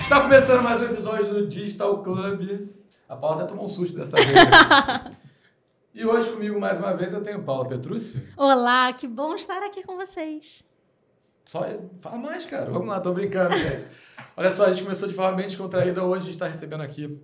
Está começando mais um episódio do Digital Club. A Paula até tomou um susto dessa vez. e hoje comigo, mais uma vez, eu tenho Paula Petrucci. Olá, que bom estar aqui com vocês. Só fala mais, cara. Vamos lá, tô brincando, gente. Olha só, a gente começou de forma bem descontraída. Hoje a gente está recebendo aqui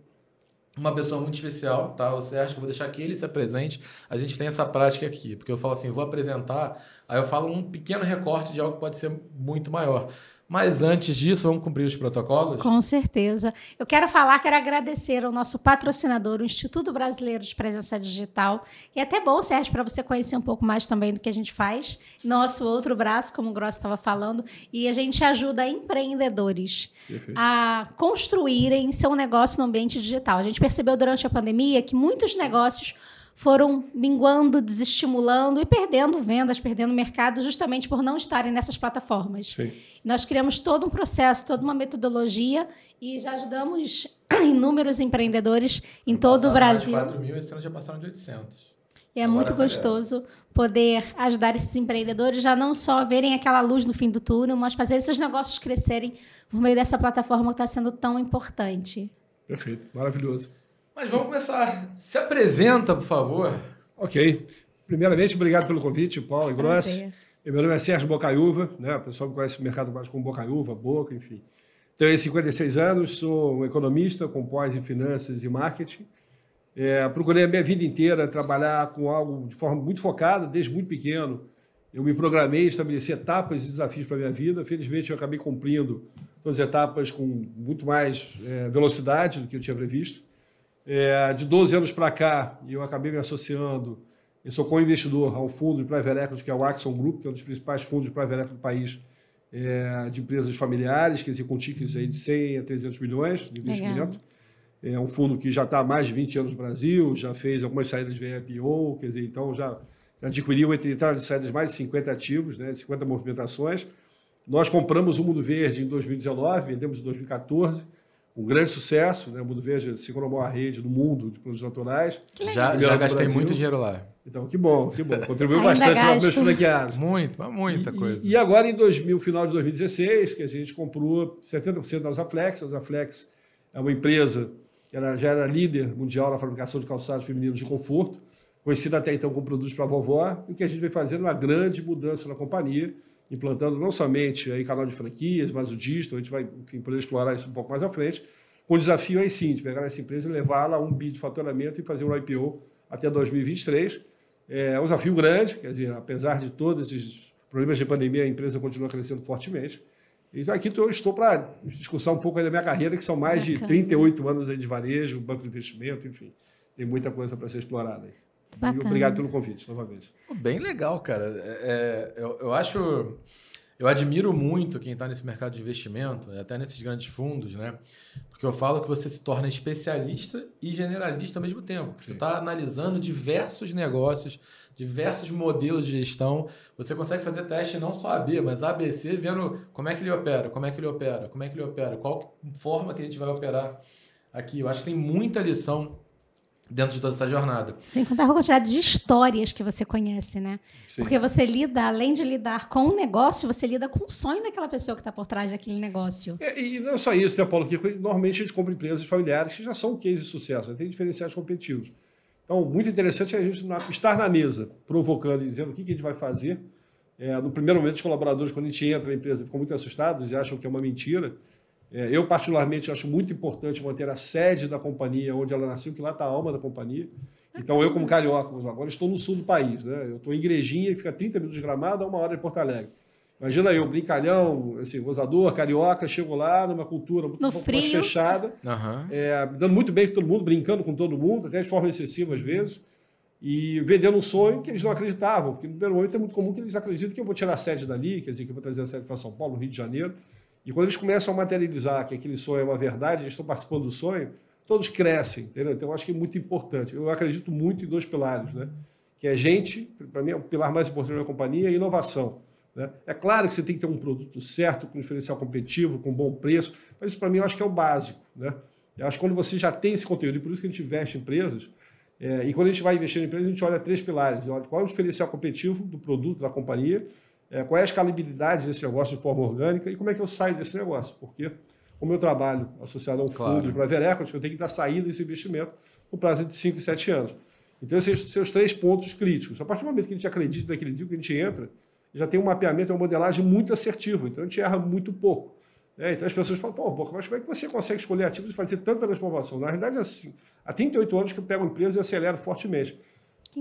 uma pessoa muito especial, tá? Você acha que eu vou deixar que ele se apresente? A gente tem essa prática aqui, porque eu falo assim, vou apresentar, aí eu falo um pequeno recorte de algo que pode ser muito maior. Mas antes disso, vamos cumprir os protocolos? Com certeza. Eu quero falar, quero agradecer ao nosso patrocinador, o Instituto Brasileiro de Presença Digital. E é até bom, Sérgio, para você conhecer um pouco mais também do que a gente faz. Nosso outro braço, como o Gross estava falando. E a gente ajuda empreendedores Perfeito. a construírem seu negócio no ambiente digital. A gente percebeu durante a pandemia que muitos negócios foram minguando, desestimulando e perdendo vendas, perdendo mercado, justamente por não estarem nessas plataformas. Sim. Nós criamos todo um processo, toda uma metodologia e já ajudamos inúmeros empreendedores em todo o Brasil. Mais de 4 mil, esse ano já passaram de 800. E é Agora muito gostoso poder ajudar esses empreendedores já não só verem aquela luz no fim do túnel, mas fazer esses negócios crescerem por meio dessa plataforma que está sendo tão importante. Perfeito, maravilhoso. Mas vamos começar. Se apresenta, por favor. Ok. Primeiramente, obrigado pelo convite, Paulo e Grossi. Meu nome é Sérgio Bocaiúva, né? o pessoal me conhece o mercado mais como Bocaiúva, Boca, enfim. Tenho 56 anos, sou um economista com pós em finanças e marketing. É, procurei a minha vida inteira trabalhar com algo de forma muito focada, desde muito pequeno. Eu me programei, estabeleci etapas e desafios para a minha vida. Felizmente, eu acabei cumprindo todas as etapas com muito mais é, velocidade do que eu tinha previsto. É, de 12 anos para cá, eu acabei me associando, eu sou co-investidor ao fundo de private equity, que é o Axon Group, que é um dos principais fundos de private equity do país, é, de empresas familiares, quer dizer, com tickets aí de 100 a 300 milhões de investimento. Legal. É um fundo que já está há mais de 20 anos no Brasil, já fez algumas saídas de IPO, quer dizer, então já, já adquiriu entre entradas e saídas mais de 50 ativos, né, 50 movimentações. Nós compramos o Mundo Verde em 2019, vendemos em 2014 um grande sucesso, né? O Mundo Verde se tornou a rede do mundo de produtos naturais. Já, já gastei muito dinheiro lá. Então, que bom, que bom. Contribuiu bastante para meus franqueados. Muito, muita e, coisa. E, e, agora, em 2000, final de 2016, que a gente comprou 70% da Usaflex. A Usaflex é uma empresa que era, já era líder mundial na fabricação de calçados femininos de conforto, conhecida até então como produtos para vovó, e que a gente vem fazendo uma grande mudança na companhia implantando não somente aí canal de franquias, mas o digital, a gente vai enfim, poder explorar isso um pouco mais à frente, o desafio aí sim de pegar essa empresa e levá-la a um bi de faturamento e fazer um IPO até 2023. É um desafio grande, quer dizer, apesar de todos esses problemas de pandemia, a empresa continua crescendo fortemente. E aqui eu estou para discussão um pouco da minha carreira, que são mais de 38 anos de varejo, banco de investimento, enfim. Tem muita coisa para ser explorada aí. Bacana. Obrigado pelo convite, novamente. Bem legal, cara. É, é, eu, eu acho. Eu admiro muito quem está nesse mercado de investimento, até nesses grandes fundos, né? Porque eu falo que você se torna especialista e generalista ao mesmo tempo. Que você está analisando diversos negócios, diversos modelos de gestão. Você consegue fazer teste não só AB, mas ABC, vendo como é que ele opera, como é que ele opera, como é que ele opera, qual forma que a gente vai operar aqui. Eu acho que tem muita lição dentro de toda essa jornada. Sem contar a quantidade de histórias que você conhece, né? Sim. Porque você lida, além de lidar com o negócio, você lida com o sonho daquela pessoa que está por trás daquele negócio. É, e não só isso, né, Paulo? Que normalmente a gente compra empresas familiares que já são cases de sucesso, né? tem diferenciais competitivos. Então, muito interessante é a gente estar na mesa, provocando e dizendo o que, a gente vai fazer. É, no primeiro momento, os colaboradores, quando a gente entra na empresa, ficam muito assustados e acham que é uma mentira. É, eu, particularmente, acho muito importante manter a sede da companhia onde ela nasceu, que lá está a alma da companhia. Então, eu, como carioca, agora estou no sul do país. Né? Eu estou em Igrejinha, que fica 30 minutos de gramado a uma hora de Porto Alegre. Imagina eu, brincalhão, assim, gozador, carioca, chego lá numa cultura muito um mais fechada, uhum. é, dando muito bem com todo mundo, brincando com todo mundo, até de forma excessiva às vezes, e vendendo um sonho que eles não acreditavam, porque no primeiro momento é muito comum que eles acreditem que eu vou tirar a sede dali, quer dizer, que eu vou trazer a sede para São Paulo, no Rio de Janeiro, e quando eles começam a materializar que aquele sonho é uma verdade, eles estão participando do sonho, todos crescem, entendeu? Então, eu acho que é muito importante. Eu acredito muito em dois pilares, né? Que é gente, para mim, é o pilar mais importante da companhia, e inovação. Né? É claro que você tem que ter um produto certo, com diferencial competitivo, com bom preço, mas isso, para mim, eu acho que é o básico, né? Eu acho que quando você já tem esse conteúdo, e por isso que a gente investe em empresas, É, e quando a gente vai investir em empresa, a gente olha três pilares. Olha qual é o diferencial competitivo do produto, da companhia, é, qual é a escalabilidade desse negócio de forma orgânica e como é que eu saio desse negócio. Porque o meu trabalho associado a um claro. fundo para ver equity, eu tenho que estar saindo desse investimento no prazo de 5 e 7 anos. Então, esses são os três pontos críticos. A partir do momento que a gente acredita naquele dia que a gente entra, já tem um mapeamento, uma modelagem muito assertivo. Então, a gente erra muito pouco. É, então, as pessoas falam, pô, Boca, mas como é que você consegue escolher ativos e fazer tanta transformação? Na realidade, é assim. Há 38 anos que eu pego empresa e acelero fortemente.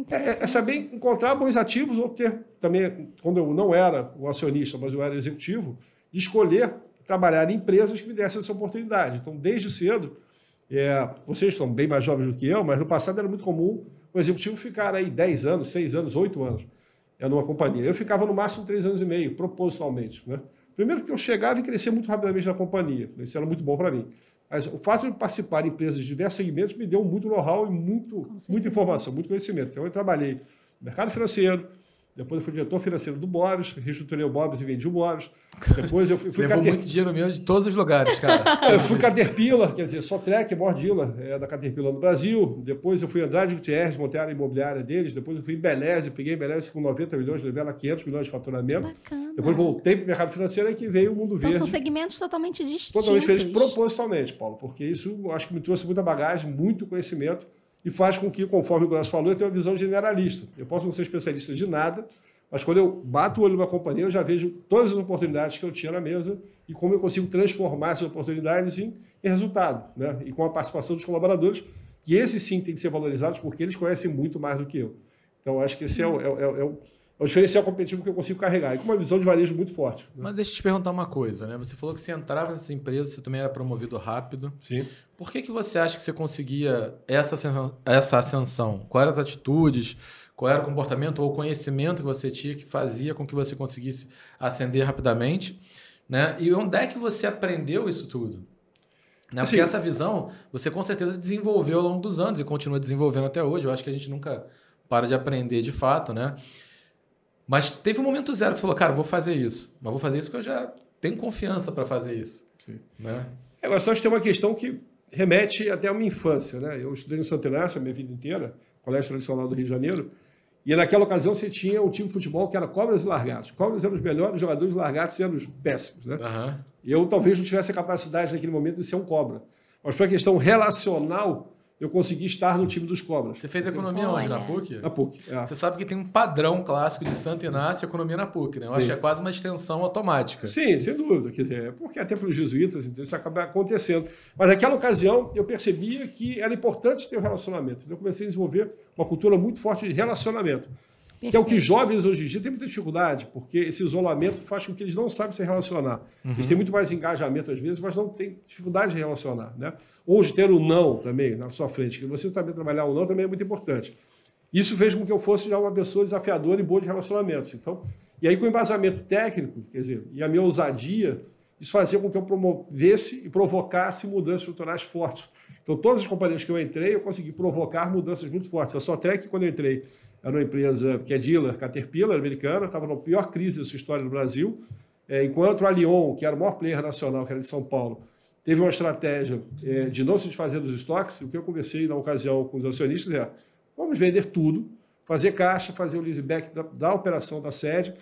É, é, é, saber encontrar bons ativos ou ter também, quando eu não era o acionista, mas eu era executivo, de escolher trabalhar em empresas que me dessem essa oportunidade. Então, desde cedo, é, vocês são bem mais jovens do que eu, mas no passado era muito comum o executivo ficar aí 10 anos, 6 anos, 8 anos é, numa companhia. Eu ficava no máximo 3 anos e meio, propositalmente. Né? Primeiro porque eu chegava e crescia muito rapidamente na companhia. Isso era muito bom para mim. Mas o fato de participar de empresas de diversos segmentos me deu muito know-how e muito, muita informação, muito conhecimento. Então, eu trabalhei no mercado financeiro, depois eu fui diretor financeiro do Boris, reestruturei o Boris e vendi o Boris. Depois eu fui. Você levou Cater... muito dinheiro meu de todos os lugares, cara. eu fui Caterpillar, quer dizer, só Trek, maior dealer é, da Caterpillar no Brasil. Depois eu fui Andrade Gutierrez, montei a área imobiliária deles. Depois eu fui em Beleze, peguei Beleze com 90 milhões, levei ela 500 milhões de faturamento. Bacana. Depois voltei para o mercado financeiro e que veio o mundo então, verde. São segmentos totalmente distintos. Totalmente diferentes, propositalmente, Paulo, porque isso acho que me trouxe muita bagagem, muito conhecimento e faz com que, conforme o Grosso falou, eu tenha uma visão generalista. Eu posso não ser especialista de nada, mas quando eu bato o olho numa companhia, eu já vejo todas as oportunidades que eu tinha na mesa e como eu consigo transformar essas oportunidades em, em resultado, né? E com a participação dos colaboradores, que esses sim têm que ser valorizados porque eles conhecem muito mais do que eu. Então, acho que esse é o, é, é, é o, é o diferencial competitivo que eu consigo carregar. E com uma visão de varejo muito forte. Né? Mas deixa eu te perguntar uma coisa, né? Você falou que você entrava nessa empresa, você também era promovido rápido. Sim. Por que, que você acha que você conseguia essa ascensão? Essa ascensão? Quais eram as atitudes? qual era o comportamento ou o conhecimento que você tinha que fazia com que você conseguisse ascender rapidamente, né? E onde é que você aprendeu isso tudo? Né? Porque essa visão você com certeza desenvolveu ao longo dos anos e continua desenvolvendo até hoje. Eu acho que a gente nunca para de aprender de fato, né? Mas teve um momento zero que você falou, cara, vou fazer isso. Mas vou fazer isso porque eu já tenho confiança para fazer isso. Sim. Né? Agora, só tem uma questão que remete até a minha infância. Né? Eu estudei no Santa Inácio a minha vida inteira, colégio tradicional do Rio de Janeiro, e naquela ocasião você tinha um time de futebol que era Cobras e Largatos. Cobras eram os melhores jogadores, Largatos eram os péssimos. Né? Uhum. Eu talvez não tivesse a capacidade naquele momento de ser um Cobra. Mas para a questão relacional, eu consegui estar no time dos Cobras. Você fez economia onde? Na PUC? Na PUC. É. Você sabe que tem um padrão clássico de Santo Inácio economia na PUC, né? Eu Sim. acho que é quase uma extensão automática. Sim, sem dúvida. Quer dizer, porque até para os jesuítas, então isso acaba acontecendo. Mas naquela ocasião eu percebia que era importante ter um relacionamento. Então eu comecei a desenvolver uma cultura muito forte de relacionamento. Que é o que jovens hoje em dia têm muita dificuldade, porque esse isolamento faz com que eles não sabem se relacionar. Uhum. Eles têm muito mais engajamento às vezes, mas não têm dificuldade de relacionar. Né? De ter o não também na sua frente, que você saber trabalhar o não também é muito importante. Isso fez com que eu fosse já uma pessoa desafiadora e boa de relacionamentos. Então, e aí com o embasamento técnico, quer dizer, e a minha ousadia, isso fazia com que eu promovesse e provocasse mudanças estruturais fortes. Então, todas as companhias que eu entrei, eu consegui provocar mudanças muito fortes. A Sotrec, quando eu entrei, era uma empresa que é dealer, Caterpillar, americana, estava na pior crise da sua história no Brasil, é, enquanto a Lyon, que era o maior player nacional, que era de São Paulo, teve uma estratégia é, de não se desfazer dos estoques, o que eu conversei na ocasião com os acionistas é, vamos vender tudo, fazer caixa, fazer o leaseback da, da operação da sede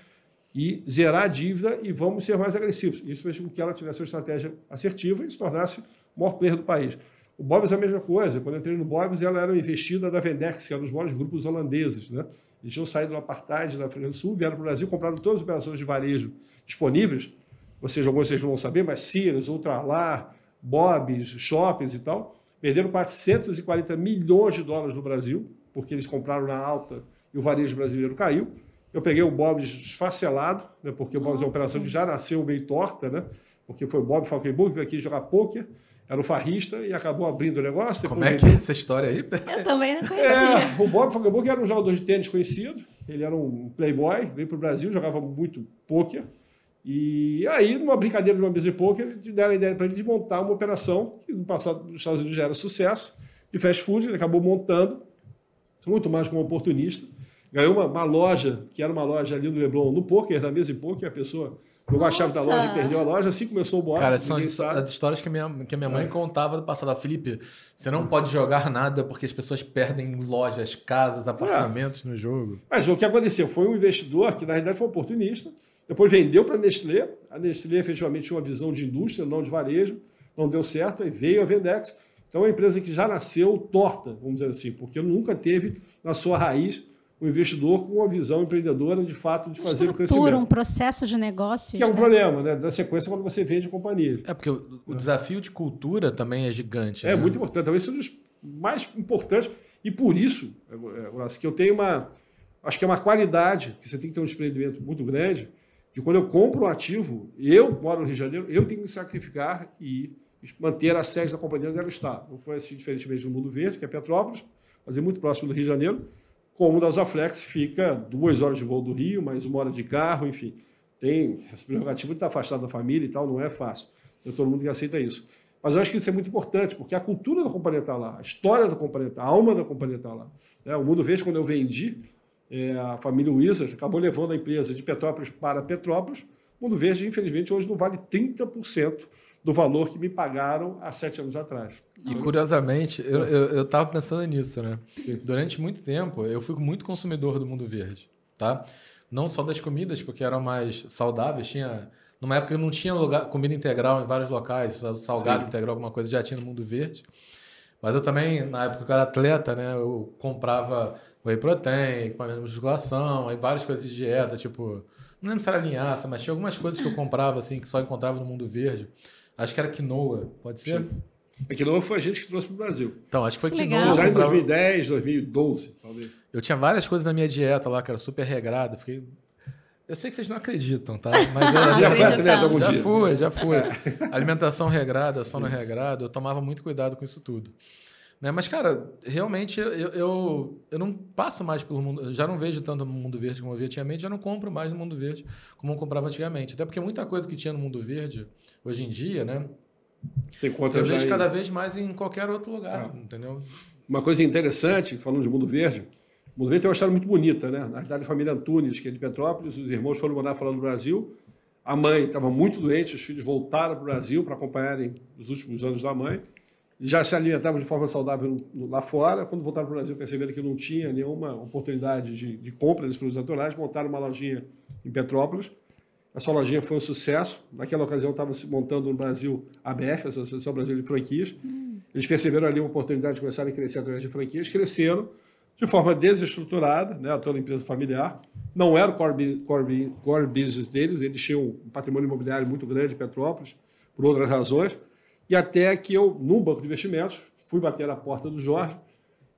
e zerar a dívida e vamos ser mais agressivos. Isso fez com que ela tivesse uma estratégia assertiva e se tornasse o maior player do país. O Bob's é a mesma coisa. Quando eu entrei no Bob's, ela era investida da Vendex, que era um dos maiores grupos holandeses. Né? Eles tinham saído do apartheid da África do Sul, vieram para o Brasil, compraram todas as operações de varejo disponíveis. Ou seja, alguns vocês vão saber, mas Sears, Ultralar, Bob's, shoppings e tal. Perderam 440 milhões de dólares no Brasil, porque eles compraram na alta e o varejo brasileiro caiu. Eu peguei o Bob's esfacelado, né, porque o Bob's é uma operação que já nasceu meio torta, né, porque foi o Bob Falkenburg que veio aqui jogar pôquer era o farrista e acabou abrindo o negócio. Como é que é essa história aí? Eu também não conhecia. É, o Bob Fogelburg era um jogador de tênis conhecido, ele era um playboy, veio para o Brasil, jogava muito pôquer. E aí, numa brincadeira de uma mesa de pôquer, deram a ideia para ele de montar uma operação que no passado nos Estados Unidos já era sucesso, de fast food, ele acabou montando, muito mais como oportunista. ganhou uma, uma loja, que era uma loja ali no Leblon, no poker, na mesa de poker, a pessoa Jogou a chave da loja e perdeu a loja, assim começou o boato. Cara, são as, as, histórias que a minha, que a minha mãe é. contava do passado. Felipe, você não pode jogar nada porque as pessoas perdem lojas, casas, é. apartamentos é. no jogo. Mas o que aconteceu? Foi um investidor que, na realidade, foi oportunista. Depois vendeu para a Nestlé. A Nestlé efetivamente tinha uma visão de indústria, não de varejo. Não deu certo, e veio a Vendex. Então, é uma empresa que já nasceu torta, vamos dizer assim, porque nunca teve na sua raiz o investidor com uma visão empreendedora de fato de fazer o crescimento. um processo de negócio. Que é um né? problema, né? Da sequência quando você vende companhia. É porque o, o desafio de cultura também é gigante. É né? muito importante, talvez seja um dos mais importantes. E por isso, é, é, que eu tenho uma. Acho que é uma qualidade, que você tem que ter um empreendimento muito grande, de quando eu compro um ativo, eu moro no Rio de Janeiro, eu tenho que me sacrificar e manter a sede da companhia onde ela está. Não foi assim, diferentemente no Mundo Verde, que é Petrópolis, mas é muito próximo do Rio de Janeiro como da Usaflex fica duas horas de voo do Rio, mais uma hora de carro, enfim. Tem essa prerrogativa de estar afastado da família e tal, não é fácil. Não todo mundo que aceita isso. Mas eu acho que isso é muito importante, porque a cultura da companhia está lá, a história da companhia está, a alma da companhia está lá. É, o Mundo Verde, quando eu vendi, é, a família Wizard acabou levando a empresa de Petrópolis para Petrópolis. O Mundo Verde, infelizmente, hoje não vale 30% do valor que me pagaram há sete anos atrás. E curiosamente, eu estava pensando nisso, né? Durante muito tempo, eu fui muito consumidor do mundo verde, tá? Não só das comidas, porque eram mais saudáveis, tinha... Numa época não tinha lugar, comida integral em vários locais, salgado Sim. integral, alguma coisa, já tinha no mundo verde. Mas eu também, na época que eu era atleta, né? Eu comprava whey protein, com a musculação, aí várias coisas de dieta, tipo... Não lembro se era linhaça, mas tinha algumas coisas que eu comprava, assim, que só encontrava no mundo verde. Acho que era quinoa, pode ser? Sim. A quinoa foi a gente que trouxe para o Brasil. Então, acho que foi Legal. quinoa. Já em 2010, 2012, talvez. Eu tinha várias coisas na minha dieta lá, que era super regrada. Fiquei... Eu sei que vocês não acreditam, tá? Mas eu já, foi atleta algum já dia. fui, já fui. Alimentação regrada, sono regrado, eu tomava muito cuidado com isso tudo. Né? Mas, cara, realmente eu, eu, eu não passo mais pelo mundo. Já não vejo tanto no mundo verde como eu via antigamente, já não compro mais no mundo verde como eu comprava antigamente. Até porque muita coisa que tinha no mundo verde hoje em dia, né? Você encontra eu vejo cada vez mais em qualquer outro lugar, ah. entendeu? Uma coisa interessante, falando de mundo verde, o mundo verde tem uma história muito bonita, né? Na verdade, a família Antunes, que é de Petrópolis, os irmãos foram morar fora do Brasil. A mãe estava muito doente, os filhos voltaram para o Brasil para acompanharem os últimos anos da mãe já se alimentavam de forma saudável lá fora. Quando voltaram para o Brasil, perceberam que não tinha nenhuma oportunidade de, de compra desses produtos naturais, montaram uma lojinha em Petrópolis. Essa lojinha foi um sucesso. Naquela ocasião, estava se montando no Brasil a ABF, a Associação Brasileira de Franquias. Eles perceberam ali uma oportunidade de começar a crescer através de franquias, cresceram de forma desestruturada, né, toda empresa familiar. Não era o core, core, core business deles, eles tinham um patrimônio imobiliário muito grande em Petrópolis, por outras razões e até que eu, num banco de investimentos, fui bater na porta do Jorge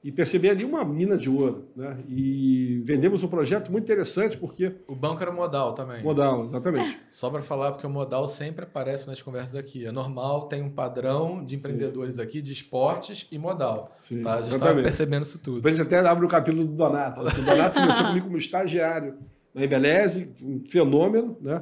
e percebi ali uma mina de ouro. Né? E vendemos um projeto muito interessante porque. O banco era modal também. Modal, exatamente. Só para falar, porque o modal sempre aparece nas conversas aqui. É normal, tem um padrão de empreendedores Sim. aqui de esportes e modal. Sim, tá? A gente estava percebendo isso tudo. Depois a gente até abre o capítulo do Donato. O Donato começou comigo como estagiário na Embeleze, um fenômeno, né?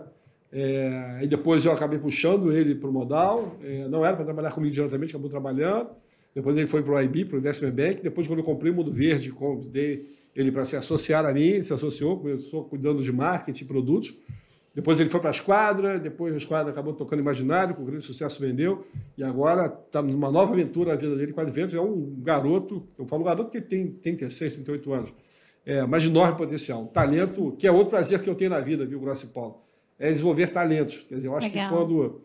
É, e depois eu acabei puxando ele para o modal. É, não era para trabalhar comigo diretamente, acabou trabalhando. Depois ele foi para o IB, para o Investment Bank. Depois, quando eu comprei o Mundo Verde, convidei ele para se associar a mim, se associou, começou cuidando de marketing e produtos. Depois ele foi para a Esquadra, depois a Esquadra acabou tocando Imaginário, com grande sucesso vendeu, e agora está numa nova aventura na vida dele com adventos. É um garoto, eu falo garoto que tem 36, 38 anos, é, mas de enorme potencial. Talento, que é outro prazer que eu tenho na vida, viu, Grosso e Paulo? É desenvolver talentos. Quer dizer, eu acho Legal. que quando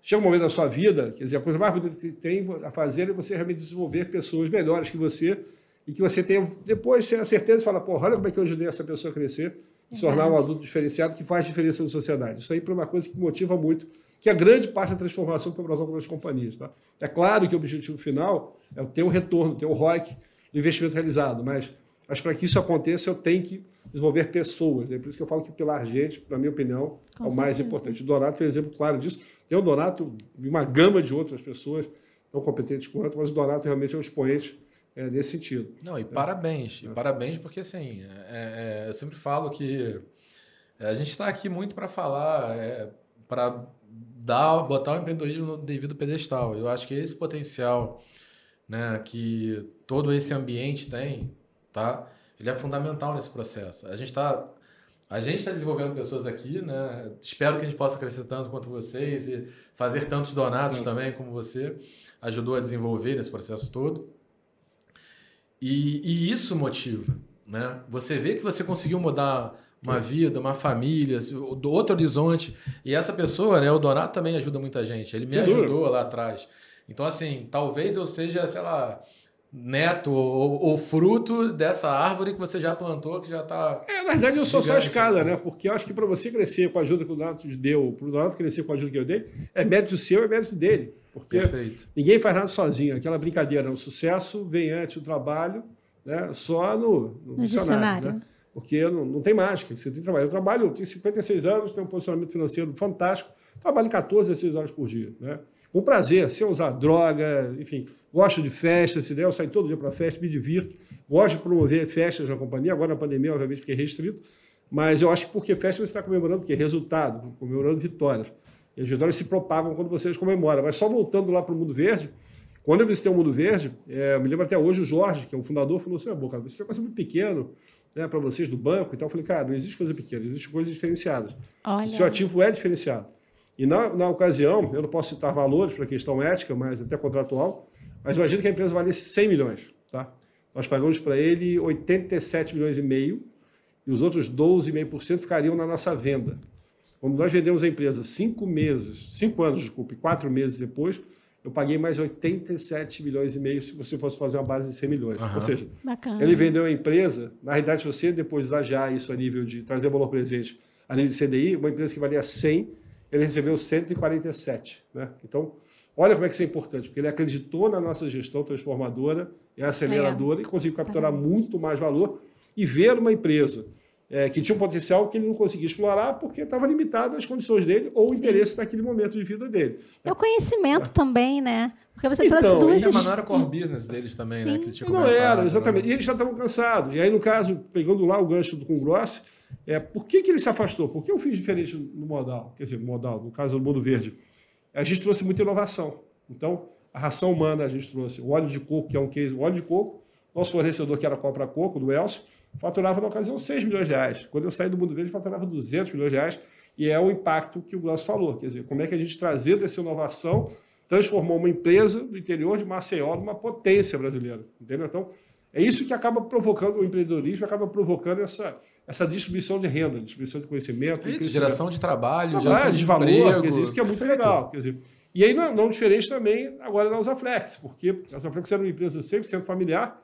chega um momento da sua vida, quer dizer, a coisa mais bonita que tem a fazer é você realmente desenvolver pessoas melhores que você e que você tenha, depois, a certeza e falar, pô, olha como é que eu ajudei essa pessoa a crescer e se tornar um adulto diferenciado que faz diferença na sociedade. Isso aí é uma coisa que motiva muito, que é grande parte da transformação que Brasil com as companhias. Tá? É claro que o objetivo final é ter o retorno, ter o ROIC do investimento realizado, mas mas para que isso aconteça, eu tenho que desenvolver pessoas. É por isso que eu falo que o pilar gente, na minha opinião, Com é o mais importante. O Donato é um exemplo claro disso. Tem o Donato e uma gama de outras pessoas tão competentes quanto, mas o Donato realmente é um expoente é, nesse sentido. Não, e é. parabéns. E parabéns porque, assim, é, é eu sempre falo que a gente está aqui muito para falar, é, para dar, botar o empreendedorismo no devido pedestal. Eu acho que esse potencial né, que todo esse ambiente tem, tá? Ele é fundamental nesse processo. A gente está a gente está desenvolvendo pessoas aqui, né? Espero que a gente possa crescer tanto quanto vocês e fazer tantos donados também como você ajudou a desenvolver nesse processo todo. E, e isso motiva, né? Você vê que você conseguiu mudar uma vida, uma família, do outro horizonte. E essa pessoa, né? O Donato também ajuda muita gente. Ele me Sem ajudou lá atrás. Então, assim, talvez eu seja, sei lá, neto ou, ou, fruto dessa árvore que você já plantou, que já está. É, na verdade, eu sou só a escada, né? Porque eu acho que para você crescer com a ajuda que o Donato deu, para o Donato crescer com a ajuda que eu dei, é mérito seu, é mérito dele. Porque Perfeito. ninguém faz nada sozinho. Aquela brincadeira, o sucesso vem antes do trabalho, né? só no, no, no dicionário. dicionário. Né? Porque não, não tem mágica, você tem trabalho. Eu trabalho, eu tenho 56 anos, tenho um posicionamento financeiro fantástico, trabalho 14 a 16 horas por dia. Né? Com prazer, sem usar droga, enfim, gosto de festa, se der, eu saio todo dia para festa, me divirto. Gosto de promover festas na companhia. Agora, na pandemia, obviamente, fiquei restrito. Mas eu acho que porque festa você está comemorando o quê? Resultado, comemorando vitórias. E as vitórias se propagam quando vocês comemoram. Mas só voltando lá para o Mundo Verde, quando eu visitei o Mundo Verde, é, eu me lembro até hoje, o Jorge, que é o fundador, falou assim: ah, cara, você é um muito pequeno né, para vocês do banco e tal. Eu falei, cara, não existe coisa pequena, existe coisas diferenciadas. Olha. O seu ativo é diferenciado. E na, na ocasião, eu não posso citar valores para questão ética, mas até contratual, mas imagina que a empresa valesse 100 milhões. Tá? Nós pagamos para ele 87 milhões e meio e os outros 12,5% ficariam na nossa venda. Quando nós vendemos a empresa cinco meses, cinco anos, desculpe, quatro meses depois, eu paguei mais 87 milhões e meio se você fosse fazer uma base de 100 milhões. Uhum. Ou seja, Bacana. ele vendeu a empresa, na realidade, se você depois exagerar isso a nível de trazer valor presente, a nível de CDI, uma empresa que valia 100, ele recebeu 147. Né? Então, Olha como é que isso é importante, porque ele acreditou na nossa gestão transformadora e aceleradora é. e conseguiu capturar muito mais valor e ver uma empresa é, que tinha um potencial que ele não conseguia explorar porque estava limitado às condições dele ou o Sim. interesse naquele momento de vida dele. É o conhecimento é. também, né? Porque você então, trouxe duas... E a não era core business deles também, né? Sim. né? Que não era, exatamente. Né? E eles já estavam cansados. E aí, no caso, pegando lá o gancho do Congrossi, é, por que, que ele se afastou? Por que eu fiz diferente no modal? Quer dizer, modal, no caso do Mundo Verde a gente trouxe muita inovação. Então, a ração humana a gente trouxe o óleo de coco, que é um case, o óleo de coco, nosso fornecedor que era Compra Coco, do Elcio, faturava na ocasião 6 milhões de reais. Quando eu saí do mundo verde, faturava 200 milhões de reais, e é o impacto que o Glaucio falou, quer dizer, como é que a gente trazendo essa inovação transformou uma empresa do interior de Maceió numa potência brasileira, entendeu? Então, é isso que acaba provocando o empreendedorismo, acaba provocando essa, essa distribuição de renda, distribuição de conhecimento. É isso, geração de trabalho, trabalho geração de, de valor, emprego, quer dizer, isso que é muito perfeito. legal. Quer dizer, e aí, não, não diferente também agora na Usaflex, porque a Usaflex era uma empresa 100% familiar,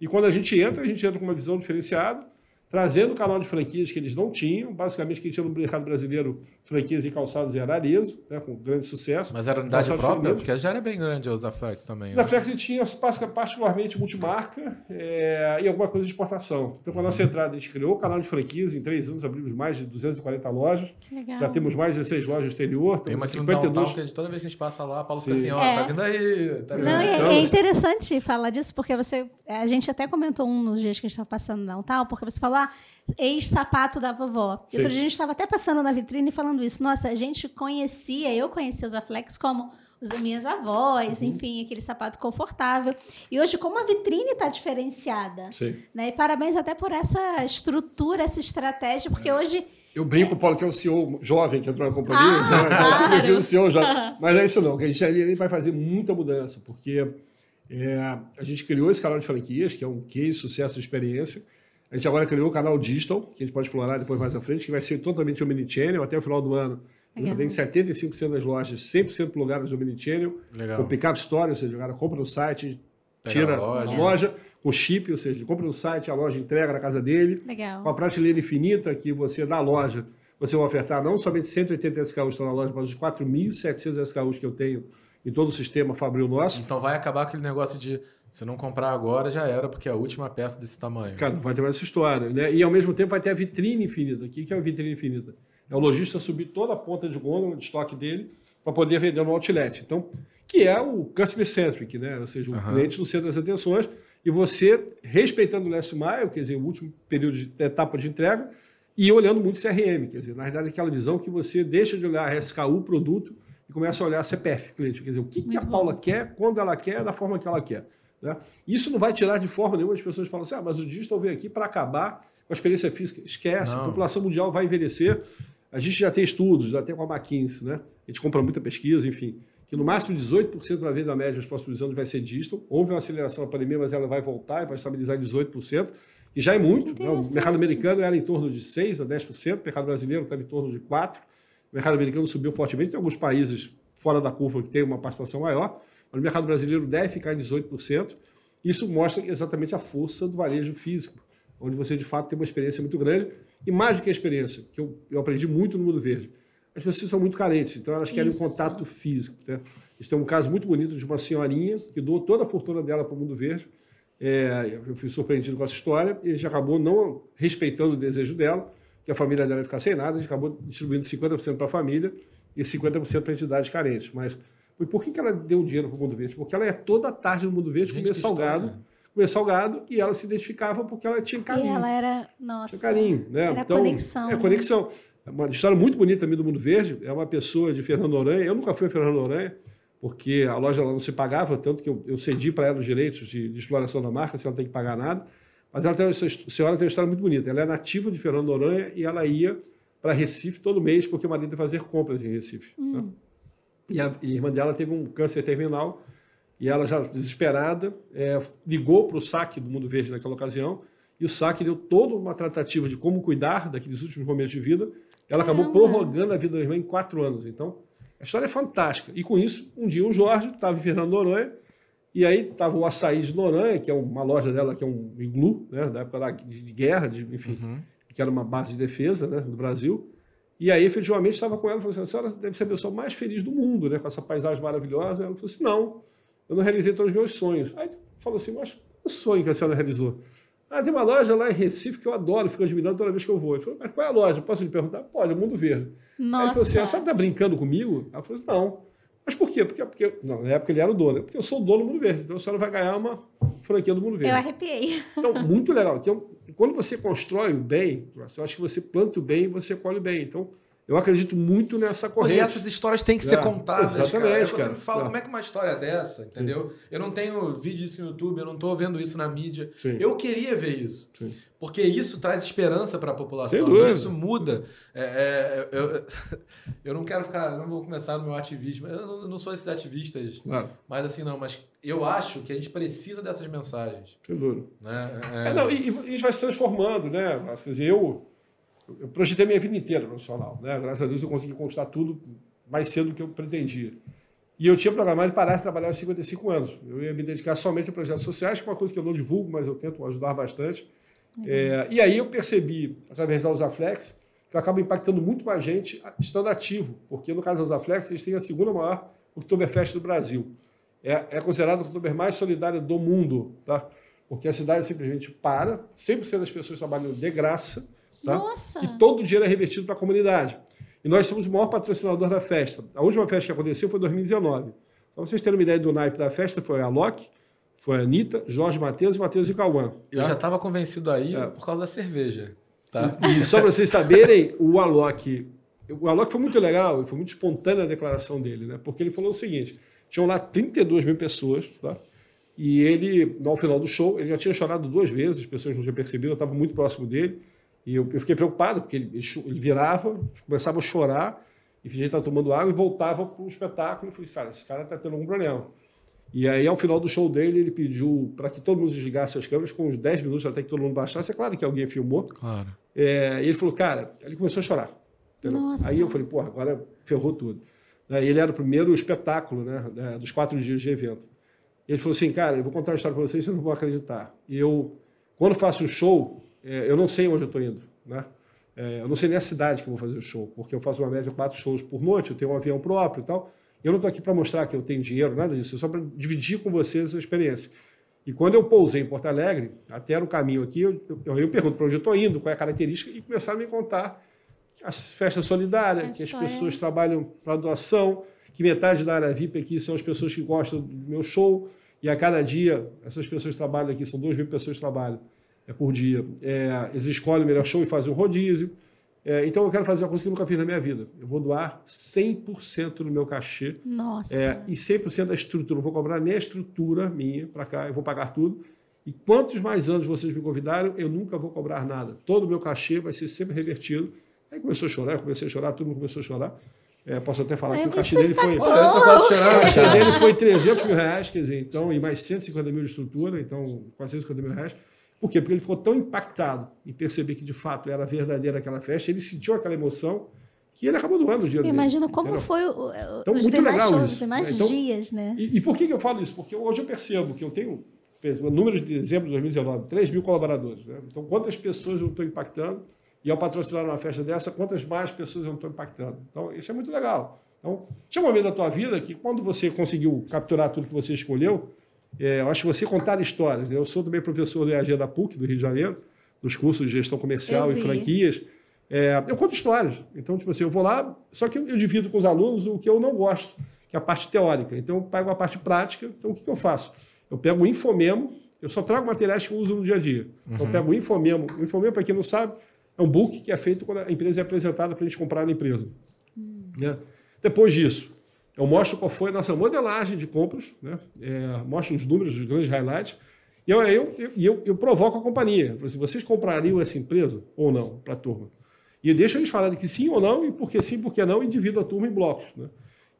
e quando a gente entra, a gente entra com uma visão diferenciada, trazendo o canal de franquias que eles não tinham. Basicamente, quem tinha no mercado brasileiro franquias e calçados era Arezzo, né, com grande sucesso. Mas era unidade Calçados própria? Porque já era bem grande a Usaflex também. Né? A Flex tinha particularmente multimarca é, e alguma coisa de exportação. Então, com a nossa entrada, a gente criou o canal de franquias. Em três anos, abrimos mais de 240 lojas. Legal. Já temos mais de 16 lojas no exterior. Tem uma 52... que toda vez que a gente passa lá, Paulo Sim. fica assim, ó, é. tá vindo aí. Tá vindo Não, aí. É, é interessante falar disso, porque você... A gente até comentou um nos dias que a gente estava passando não tal, porque você falou, ex-sapato da vovó. Sim. Outro dia a gente estava até passando na vitrine falando isso. Nossa, a gente conhecia, eu conhecia os Aflex como os minhas avós, uhum. enfim, aquele sapato confortável. E hoje, como a vitrine está diferenciada. Sim. Né? E parabéns até por essa estrutura, essa estratégia, porque é. hoje. Eu brinco, Paulo, que é o CEO jovem que entrou na companhia. Ah, então, claro. o CEO já. Mas não é isso não, que a gente ali vai fazer muita mudança, porque é, a gente criou esse canal de franquias, que é um case, sucesso de experiência. A gente agora criou o canal Digital, que a gente pode explorar depois mais à frente, que vai ser totalmente omnichannel até o final do ano. Já tem 75% das lojas 100% plugadas no omnichannel, Legal. com pick-up store, ou seja, o cara compra no site, tira a loja. loja. com chip, ou seja, ele compra no site, a loja entrega na casa dele. Legal. Com a prateleira infinita que você da loja, você vai ofertar não somente 180 SKUs que estão na loja, mas os 4.700 SKUs que eu tenho em todo o sistema Fabril nosso. Então vai acabar aquele negócio de se não comprar agora já era, porque é a última peça desse tamanho. Cara, vai ter mais essa história. Né? E ao mesmo tempo vai ter a vitrine infinita. O que é a vitrine infinita? É o lojista subir toda a ponta de gôndola de estoque dele para poder vender no outlet. Então, que é o customer centric, né? Ou seja, o uhum. cliente no centro das atenções e você respeitando o last mile, quer dizer, o último período de etapa de entrega e olhando muito CRM, quer dizer, na verdade aquela visão que você deixa de olhar SKU, produto e começa a olhar CPF, cliente, quer dizer, o que, que a Paula quer, quando ela quer, da forma que ela quer. Né? Isso não vai tirar de forma nenhuma as pessoas falam assim, ah, mas o digital veio aqui para acabar com a experiência física. Esquece, não. a população mundial vai envelhecer. A gente já tem estudos, até com a McKinsey, né? A gente compra muita pesquisa, enfim, que no máximo 18% da venda média nos próximos anos vai ser digital. Houve uma aceleração na pandemia, mas ela vai voltar e vai estabilizar em 18%. E já é muito. Né? O mercado americano era em torno de 6% a 10%, o mercado brasileiro estava em torno de 4%. O mercado americano subiu fortemente. Tem alguns países fora da curva que têm uma participação maior, mas o mercado brasileiro deve ficar em 18%. Isso mostra exatamente a força do varejo físico, onde você de fato tem uma experiência muito grande. E mais do que a experiência, que eu, eu aprendi muito no Mundo Verde, as pessoas são muito carentes, então elas querem Isso. um contato físico. Né? A gente tem um caso muito bonito de uma senhorinha que doou toda a fortuna dela para o Mundo Verde é, eu fui surpreendido com essa história e a gente acabou não respeitando o desejo dela, que a família dela ia ficar sem nada, a gente acabou distribuindo 50% para a família e 50% para entidades carentes. Mas por que, que ela deu dinheiro para o Mundo Verde? Porque ela é toda tarde no Mundo Verde comer salgado, comer salgado e ela se identificava porque ela tinha carinho. E ela era, nossa, tinha carinho, né? Era então, conexão. É né? conexão. Uma história muito bonita também do Mundo Verde, é uma pessoa de Fernando Noronha, eu nunca fui a Fernando Noronha, porque a loja não se pagava, tanto que eu, eu cedi para ela os direitos de, de, exploração da marca, se ela tem que pagar nada. Mas ela tem, essa senhora tem uma história muito bonita. Ela é nativa de Fernando Noronha e ela ia para Recife todo mês, porque o marido ia fazer compras em Recife. Hum. Tá? E, a, e a irmã dela teve um câncer terminal e ela, já desesperada, é, ligou para o saque do Mundo Verde naquela ocasião e o saque deu toda uma tratativa de como cuidar daqueles últimos momentos de vida. Ela acabou prorrogando a vida da irmã em quatro anos. Então, a história é fantástica. E com isso, um dia o Jorge estava em Fernando Noronha, e aí estava o Açaí de Noronha, que é uma loja dela, que é um iglu, né, da época de, guerra, de, enfim, uhum. que era uma base de defesa né, do Brasil. E aí, efetivamente, estava com ela e falou assim: a senhora deve ser a pessoa mais feliz do mundo, né, com essa paisagem maravilhosa. Ela falou assim: não, eu não realizei todos os meus sonhos. Aí falou assim: mas que sonho que a senhora realizou? Ah, tem uma loja lá em Recife que eu adoro, fico admirando toda vez que eu vou. Ele falou, mas qual é a loja? Posso lhe perguntar? Pode, é o Mundo Verde. Nossa. Aí ele falou assim, a senhora está brincando comigo? Ela falou assim, não. Mas por quê? Porque, porque não, na época ele era o dono. Porque eu sou o dono do Mundo Verde. Então a senhora vai ganhar uma franquia do Mundo Verde. Eu arrepiei. Então, muito legal. Então, quando você constrói o bem, eu acho que você planta o bem e você colhe o bem. Então, eu acredito muito nessa corrente. E essas histórias têm que é, ser contadas. Exatamente. Cara. Você me fala, é. como é que uma história dessa, entendeu? Sim. Eu não tenho vídeo disso no YouTube, eu não estou vendo isso na mídia. Sim. Eu queria ver isso. Sim. Porque isso traz esperança para a população. Isso muda. É, é, eu, eu não quero ficar. Não vou começar no meu ativismo. Eu não, eu não sou esses ativistas. Claro. Mas assim, não. Mas eu acho que a gente precisa dessas mensagens. Sem dúvida. Né? É, não, e, e a gente vai se transformando, né? Quer dizer, eu eu projetei minha vida inteira profissional. Né? Graças a Deus eu consegui conquistar tudo mais cedo do que eu pretendia. E eu tinha programado parar de trabalhar aos 55 anos. Eu ia me dedicar somente a projetos sociais, que é uma coisa que eu não divulgo, mas eu tento ajudar bastante. É, e aí eu percebi, através da Usaflex, que eu acabo impactando muito mais gente estando ativo, porque no caso da Usaflex, eles têm a segunda maior Oktoberfest do Brasil. É, é considerado o Oktober mais solidário do mundo, tá? porque a cidade simplesmente para, 100% das pessoas trabalham de graça, Tá? Nossa! E todo o dinheiro é revertido para a comunidade. E nós somos o maior patrocinador da festa. A última festa que aconteceu foi em 2019. Para vocês terem uma ideia do naipe da festa, foi a Loki, foi a Anitta, Jorge Matheus e Matheus e Cauã. Eu tá? já estava convencido aí é. por causa da cerveja. Tá? E, e só para vocês saberem, o Alok, o Alok foi muito legal, foi muito espontânea a declaração dele, né? porque ele falou o seguinte: tinham lá 32 mil pessoas, tá? e ele, ao final do show, ele já tinha chorado duas vezes, as pessoas não tinham percebido, eu estava muito próximo dele. E eu, eu fiquei preocupado, porque ele, ele, virava, começava a chorar, e fingia que estava tomando água e voltava para o espetáculo. E falei, cara, esse cara está tendo algum problema. E aí, ao final do show dele, ele pediu para que todo mundo desligasse as câmeras com uns 10 minutos até que todo mundo baixasse. É claro que alguém filmou. Claro. É, e ele falou, cara, ele começou a chorar. Aí eu falei, pô, agora ferrou tudo. E ele era o primeiro espetáculo né, né, dos quatro dias de evento. Ele falou assim, cara, eu vou contar uma história para vocês, vocês não vão acreditar. E eu, quando faço um show, é, eu não sei onde eu estou indo, né? É, eu não sei nem a cidade que eu vou fazer o show, porque eu faço uma média de quatro shows por noite, eu tenho um avião próprio e tal. Eu não estou aqui para mostrar que eu tenho dinheiro, nada disso, é só para dividir com vocês essa experiência. E quando eu pousei em Porto Alegre, até no caminho aqui, eu, eu, eu pergunto para onde eu estou indo, qual é a característica, e começaram a me contar as festas solidárias, que as pessoas trabalham para doação, que metade da área VIP aqui são as pessoas que gostam do meu show, e a cada dia essas pessoas trabalham aqui, são duas mil pessoas que trabalham por dia. É, eles escolhem o melhor show e fazem um rodízio. É, então eu quero fazer uma coisa que eu nunca fiz na minha vida. Eu vou doar 100% do meu cachê. Nossa. É, e 100% da estrutura. Não vou cobrar nem a estrutura minha para cá, eu vou pagar tudo. E quantos mais anos vocês me convidaram, eu nunca vou cobrar nada. Todo o meu cachê vai ser sempre revertido. Aí começou a chorar, eu comecei a chorar, todo mundo começou a chorar. É, posso até falar É, que o cachê isso dele foi. quase O cachê dele foi 300 mil reais, quer dizer, então, e mais 150 mil de estrutura, então quase 150 mil reais. Por quê? Porque ele ficou tão impactado em perceber que de fato era verdadeira aquela festa, ele sentiu aquela emoção que ele acabou doando o dinheiro dele. imagino como entendeu? foi o- o- Então, os muito demais legal shows, isso, os demais né? Então- dias, né? E, e por que, que eu falo isso? Porque hoje eu percebo que eu tenho, exemplo, número de dezembro de 2019, 3 mil colaboradores. Né? Então, quantas pessoas eu estou impactando? E ao patrocinar uma festa dessa, quantas mais pessoas eu estou impactando? Então, isso é muito legal. Então, tinha um momento da tua vida que, quando você conseguiu capturar tudo que você escolheu, é, eu acho que você contar histórias. né? Eu sou também professor do EAG da PUC, do Rio de Janeiro, dos cursos de gestão comercial e franquias. É, eu conto histórias. Então, tipo assim, eu vou lá, só que eu, divido com os alunos o que eu não gosto, que é a parte teórica. Então, eu pego a parte prática. Então, o que, que eu faço? Eu pego o Infomemo, eu só trago materiais que eu uso no dia a dia. Então, eu pego o Infomemo. O Infomemo, para quem não sabe, é um book que é feito quando a empresa é apresentada para a gente comprar na empresa. Né? Depois disso, eu mostro qual foi a nossa modelagem de compras, né? É, mostro os números, os grandes highlights, e eu, eu, eu, eu, provoco a companhia. Falo assim, vocês comprariam essa empresa ou não para a turma? E eu deixo eles falarem que sim ou não, e por que sim, por que não, e divido a turma em blocos. Né?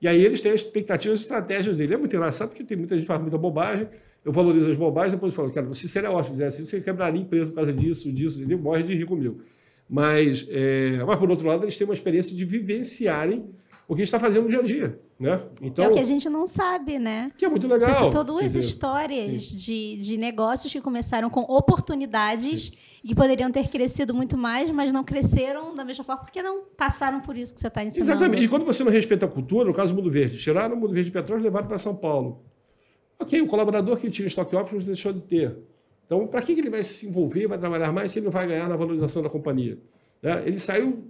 E aí eles têm as expectativas e estratégias dele. É muito engraçado porque tem muita gente que faz muita bobagem, eu valorizo as bobagens, depois eu falo, cara, você seria ótimo, fizesse isso, você quebraria a empresa por causa disso, disso, ele morre de rir comigo. Mas, é, mas, por outro lado, eles têm uma experiência de vivenciarem o que a gente está fazendo no dia a dia. Né? Então, é o que a gente não sabe, né? que é muito Você legal. citou duas dizer, histórias de, de negócios que começaram com oportunidades e que poderiam ter crescido muito mais, mas não cresceram da mesma forma porque não passaram por isso que você está ensinando. Exatamente. E quando você não respeita a cultura, no caso do Mundo Verde, tiraram o Mundo Verde de Petróleo e levaram para São Paulo. Ok, o colaborador que tinha stock options deixou de ter. Então, para que ele vai se envolver, vai trabalhar mais se ele não vai ganhar na valorização da companhia? Né? Ele saiu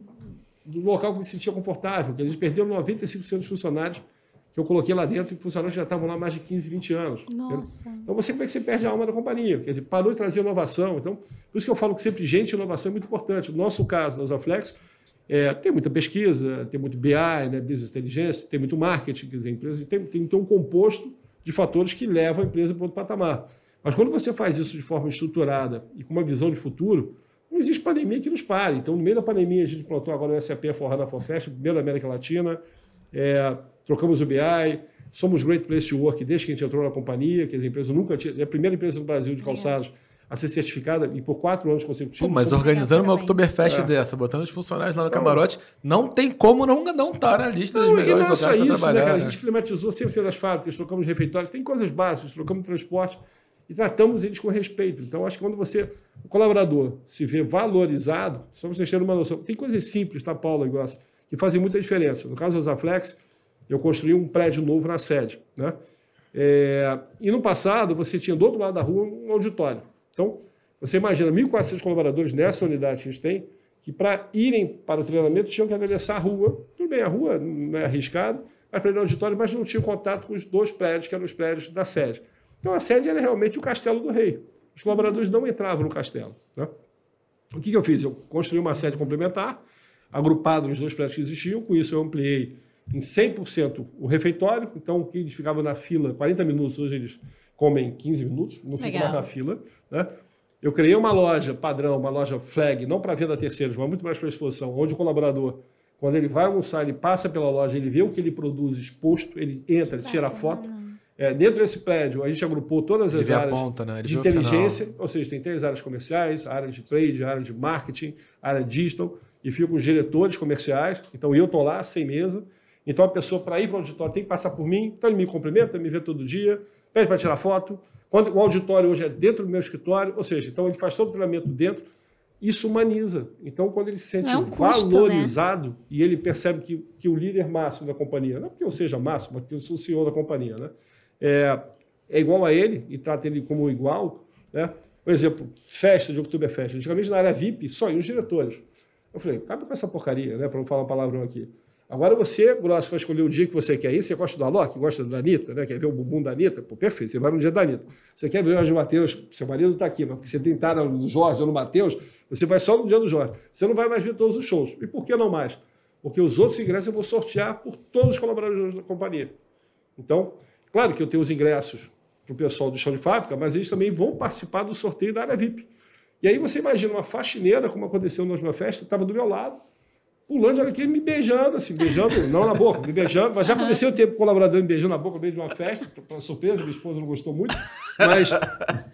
do local que se sentia confortável, que eles perderam 95% dos funcionários que eu coloquei lá dentro e funcionários que já estavam lá mais de 15, 20 anos. Nossa. Então, você como é que você perde a alma da companhia? Quer dizer, parou de trazer inovação. Então, por isso que eu falo que sempre gente e inovação é muito importante. No nosso caso, na Usaflex, é, tem muita pesquisa, tem muito BI, né, Business Intelligence, tem muito marketing, quer dizer, a empresa tem, tem então um composto de fatores que levam a empresa para outro patamar. Mas quando você faz isso de forma estruturada e com uma visão de futuro, não existe pandemia que nos pare. Então, no meio da pandemia, a gente plantou agora o SAP Forrana for Fest, primeiro da América Latina, é, trocamos o BI, somos Great Place to Work desde que a gente entrou na companhia, que a empresa nunca tinha, é a primeira empresa no Brasil de calçados a ser certificada e por quatro anos consecutivos. Pô, mas organizando uma. Oktoberfest É. dessa, botando os funcionários lá no camarote, não tem como não não estar na lista dos Não, melhores é lugares para isso, né, trabalhar. cara? A né? gente climatizou 100% das fábricas, trocamos refeitórios, tem coisas básicas, trocamos transporte e tratamos eles com respeito. Então, acho que quando você, o colaborador, se vê valorizado, só para vocês terem uma noção, tem coisas simples, tá, Paula e que fazem muita diferença. No caso da Zaflex, eu construí um prédio novo na sede, né? É, e no passado, você tinha do outro lado da rua um auditório. Então, você imagina 1.400 colaboradores nessa unidade que a gente tem, que para irem para o treinamento tinham que atravessar a rua. Tudo bem, a rua não é arriscado, mas para ir ao auditório, mas não tinham contato com os dois prédios, que eram os prédios da sede. Então, a sede era realmente o castelo do rei. Os colaboradores não entravam no castelo. Né? O que, que eu fiz? Eu construí uma sede complementar, agrupado nos dois prédios que existiam. Com isso, eu ampliei em 100% o refeitório. Então, o que eles ficavam na fila 40 minutos, hoje eles comem 15 minutos, não ficam mais na fila. Né? Eu criei uma loja padrão, uma loja flag, não para venda a terceiros, mas muito mais para exposição, onde o colaborador, quando ele vai almoçar, ele passa pela loja, ele vê o que ele produz exposto, ele entra, tira a foto. É, dentro desse prédio, a gente agrupou todas as áreas ponta, né? De inteligência, ou seja, tem três áreas comerciais, área de trade, área de marketing, área digital, e fico com os diretores comerciais. Então, eu estou lá, sem mesa. Então, a pessoa, para ir para o auditório, tem que passar por mim. Então, ele me cumprimenta, me vê todo dia, pede para tirar foto. Quando o auditório hoje é dentro do meu escritório, ou seja, então ele faz todo o treinamento dentro. Isso humaniza. Então, quando ele se sente É um custo, valorizado e ele percebe que, que o líder máximo da companhia, não porque eu seja máximo, mas porque eu sou o senhor da companhia, né? É, é igual a ele e trata ele como igual. Né? Por exemplo, festa de Oktoberfest. Antigamente, na área VIP, só iam os diretores. Eu falei, acaba com essa porcaria, né? para não falar um palavrão aqui. Agora você, Grosso, vai escolher o dia que você quer ir. Você gosta do Alok, gosta da Anitta, né? quer ver o bumbum da Anitta? Pô, perfeito, você vai no dia da Anitta. Você quer ver o Jorge Matheus, seu marido está aqui, mas porque você estar no Jorge ou no Matheus, você vai só no dia do Jorge. Você não vai mais ver todos os shows. E por que não mais? Porque os outros ingressos eu vou sortear por todos os colaboradores da companhia. Então, claro que eu tenho os ingressos para o pessoal do chão de fábrica, mas eles também vão participar do sorteio da área VIP. E aí você imagina uma faxineira, como aconteceu na última festa, estava do meu lado, pulando, aqui, me beijando, assim, beijando, não na boca, me beijando, mas já aconteceu ter colaborador me beijando na boca no meio de uma festa, para surpresa, minha esposa não gostou muito, mas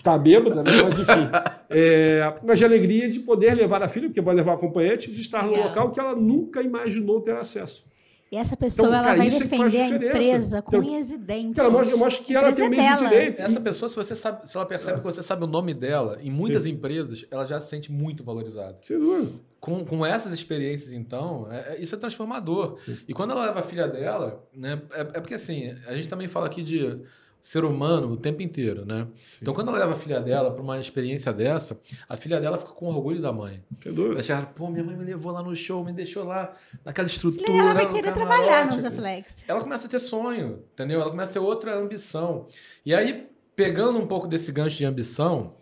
tá bêbada, né? mas enfim. É, mas de alegria de poder levar a filha, porque vai levar acompanhante, de estar no local que ela nunca imaginou ter acesso. E essa pessoa então, ela cara, vai é defender a empresa com unhas e dentes. Cara, eu mostro que ela tem o mesmo dela. direito. Essa pessoa, se você sabe, se ela percebe é. que você sabe o nome dela, em muitas Sim. empresas, ela já se sente muito valorizada. Sem dúvida. Com, com essas experiências, então, é, é, isso é transformador. Sim. E quando ela leva a filha dela, né, é, é porque assim, a gente também fala aqui de ser humano o tempo inteiro, né? Sim. Então, quando ela leva a filha dela para uma experiência dessa, a filha dela fica com orgulho da mãe. Que duro. Ela chega, pô, minha mãe me levou lá no show, me deixou lá naquela estrutura. Ela vai querer trabalhar no Zaflex. Ela começa a ter sonho, entendeu? Ela começa a ter outra ambição. E aí, pegando um pouco desse gancho de ambição,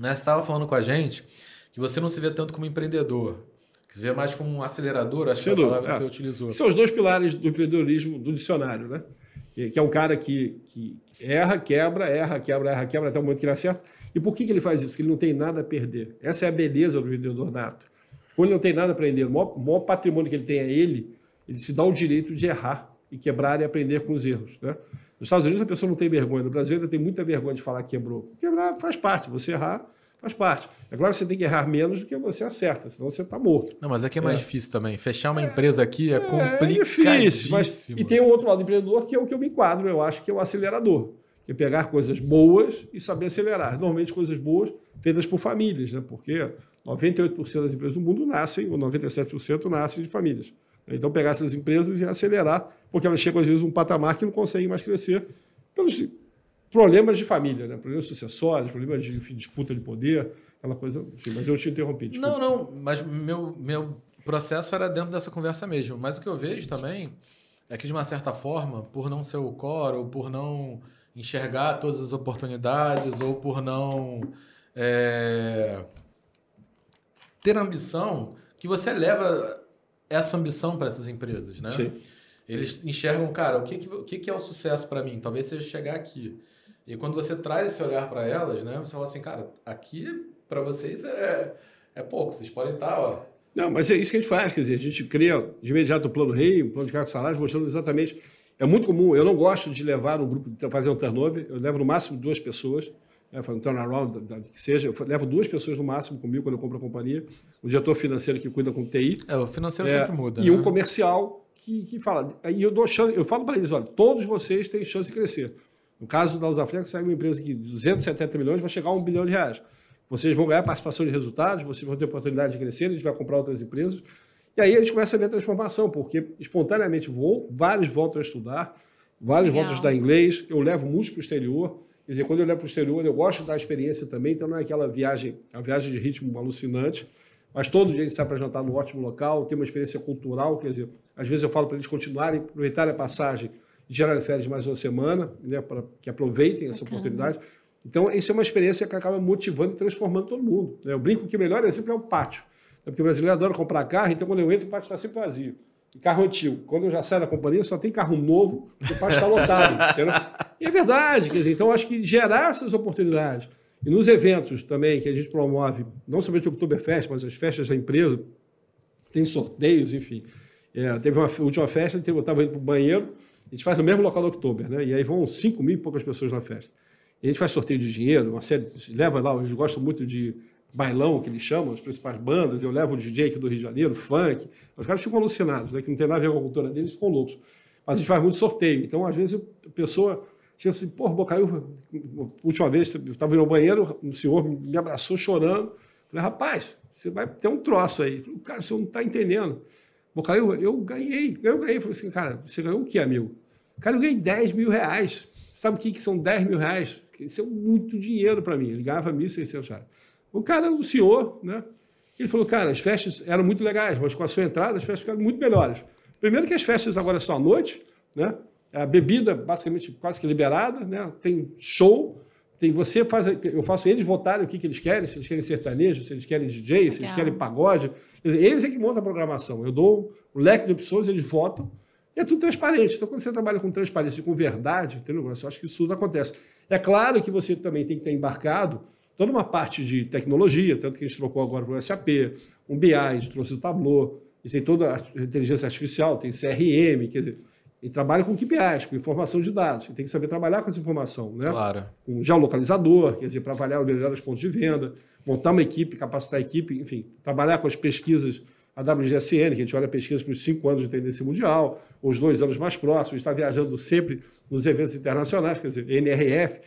né? Você estava falando com a gente que você não se vê tanto como empreendedor. Que se vê mais como um acelerador, acho que é a palavra é. que você utilizou. São os dois pilares do empreendedorismo do dicionário, né? Que, que é um cara que, que erra, quebra, erra, quebra, erra, quebra até o momento que ele acerta. E por que, que ele faz isso? Porque ele não tem nada a perder. Essa é a beleza do vendedor nato. Quando ele não tem nada a aprender, o maior, o maior patrimônio que ele tem é ele, ele se dá o direito de errar e quebrar e aprender com os erros. Né? Nos Estados Unidos a pessoa não tem vergonha, no Brasil ainda tem muita vergonha de falar que quebrou. Quebrar faz parte, você errar faz parte. É claro que você tem que errar menos do que você acerta, senão você está morto. Não, mas aqui é mais é. difícil também. Fechar uma empresa aqui é, é complicadíssimo. É difícil, mas, e tem um outro lado do empreendedor que é o que eu me enquadro, eu acho que é o acelerador que é pegar coisas boas e saber acelerar. Normalmente coisas boas feitas por famílias, né? porque 98% das empresas do mundo nascem, ou 97% nascem de famílias. Então pegar essas empresas e acelerar, porque elas chegam às vezes a um patamar que não conseguem mais crescer pelos problemas de família, né? problemas sucessórios, problemas de enfim, disputa de poder, aquela coisa. Enfim, mas eu te interrompi. Desculpa. Não, não, mas meu, meu processo era dentro dessa conversa mesmo. Mas o que eu vejo também é que, de uma certa forma, por não ser o core, ou por não enxergar todas as oportunidades ou por não é, ter ambição, que você leva essa ambição para essas empresas, né? Sim. Eles enxergam, cara, o que, que, o que é o sucesso para mim? Talvez seja chegar aqui. E quando você traz esse olhar para elas, né? Você fala assim, cara, aqui para vocês é, é pouco, vocês podem estar, ó. Não, mas é isso que a gente faz, quer dizer, a gente cria de imediato o plano rei, o plano de cargos salários, mostrando exatamente é muito comum, eu não gosto de levar um grupo, fazer um turnover, eu levo no máximo duas pessoas, né, um turnaround, que seja, eu levo duas pessoas no máximo comigo quando eu compro a companhia, o diretor financeiro que cuida com TI. É, o financeiro é, sempre muda. E né? um comercial que, que fala, e eu dou chance, eu falo para eles, olha, todos vocês têm chance de crescer. No caso da Usaflex, sai uma empresa que 270 milhões vai chegar a um bilhão de reais. Vocês vão ganhar participação de resultados, vocês vão ter oportunidade de crescer, a gente vai comprar outras empresas. E aí a gente começa a ver a transformação, porque espontaneamente vou, vários voltam a estudar, vários Legal. voltam a estudar inglês, eu levo muitos para o exterior. Quer dizer, quando eu levo para o exterior, eu gosto da experiência também, então não é aquela viagem, a viagem de ritmo alucinante, mas todo dia a gente sai para jantar no ótimo local, tem uma experiência cultural, quer dizer, às vezes eu falo para eles continuarem, aproveitarem a passagem tirarem férias mais uma semana, né, para que aproveitem essa Bacana. oportunidade. Então, isso é uma experiência que acaba motivando e transformando todo mundo. Né? Eu brinco que o melhor exemplo é o pátio. É porque o brasileiro adora comprar carro, então quando eu entro, o pátio está sempre vazio. E carro antigo. Quando eu já saio da companhia, só tem carro novo, o pátio está lotado. entendeu? E é verdade, quer dizer, então acho que gerar essas oportunidades. E nos eventos também que a gente promove, não somente o Oktoberfest, mas as festas da empresa, tem sorteios, enfim. É, teve uma última festa, eu estava indo para o banheiro, a gente faz no mesmo local do Oktober, né? E aí vão 5 mil e poucas pessoas na festa. E a gente faz sorteio de dinheiro, uma série, leva lá, eles gostam muito de bailão, que eles chamam, as principais bandas, eu levo o DJ aqui do Rio de Janeiro, funk, os caras ficam alucinados, né, que não tem nada a ver com a cultura deles, ficam loucos. Mas a gente faz muito sorteio, então às vezes a pessoa chega assim, pô, Bocaiúva, última vez eu estava no banheiro, o senhor me abraçou chorando, falei, rapaz, você vai ter um troço aí. Falei, cara, o senhor não está entendendo. Bocaiúva, eu ganhei, eu ganhei. Falei assim, cara, você ganhou o que, amigo? Cara, eu ganhei 10 mil reais. Sabe o que, que são 10 mil reais? Isso é muito dinheiro para mim. Ele ganhava 1.600 reais. O cara, o senhor, né? Ele falou, cara, as festas eram muito legais, mas com a sua entrada as festas ficaram muito melhores. Primeiro que as festas agora são à noite, né? A bebida basicamente quase que liberada, né? Tem show, tem você faz, eu faço eles votarem o que, que eles querem, se eles querem sertanejo, se eles querem DJ, se eles querem pagode. Eles é que montam a programação. Eu dou o um leque de opções, eles votam. E é tudo transparente. Então, quando você trabalha com transparência e com verdade, entendeu? eu acho que isso tudo acontece. É claro que você também tem que ter embarcado toda uma parte de tecnologia, tanto que a gente trocou agora para o SAP, um BI, a gente trouxe o Tableau, e tem toda a inteligência artificial, tem CRM, quer dizer, e trabalha com KPIs, com informação de dados. Tem que saber trabalhar com essa informação, né? Claro. Com geolocalizador, quer dizer, para avaliar os pontos de venda, montar uma equipe, capacitar a equipe, enfim, trabalhar com as pesquisas, a WGSN, que a gente olha pesquisas para os cinco anos de tendência mundial, os dois anos mais próximos, está viajando sempre nos eventos internacionais, quer dizer, NRF.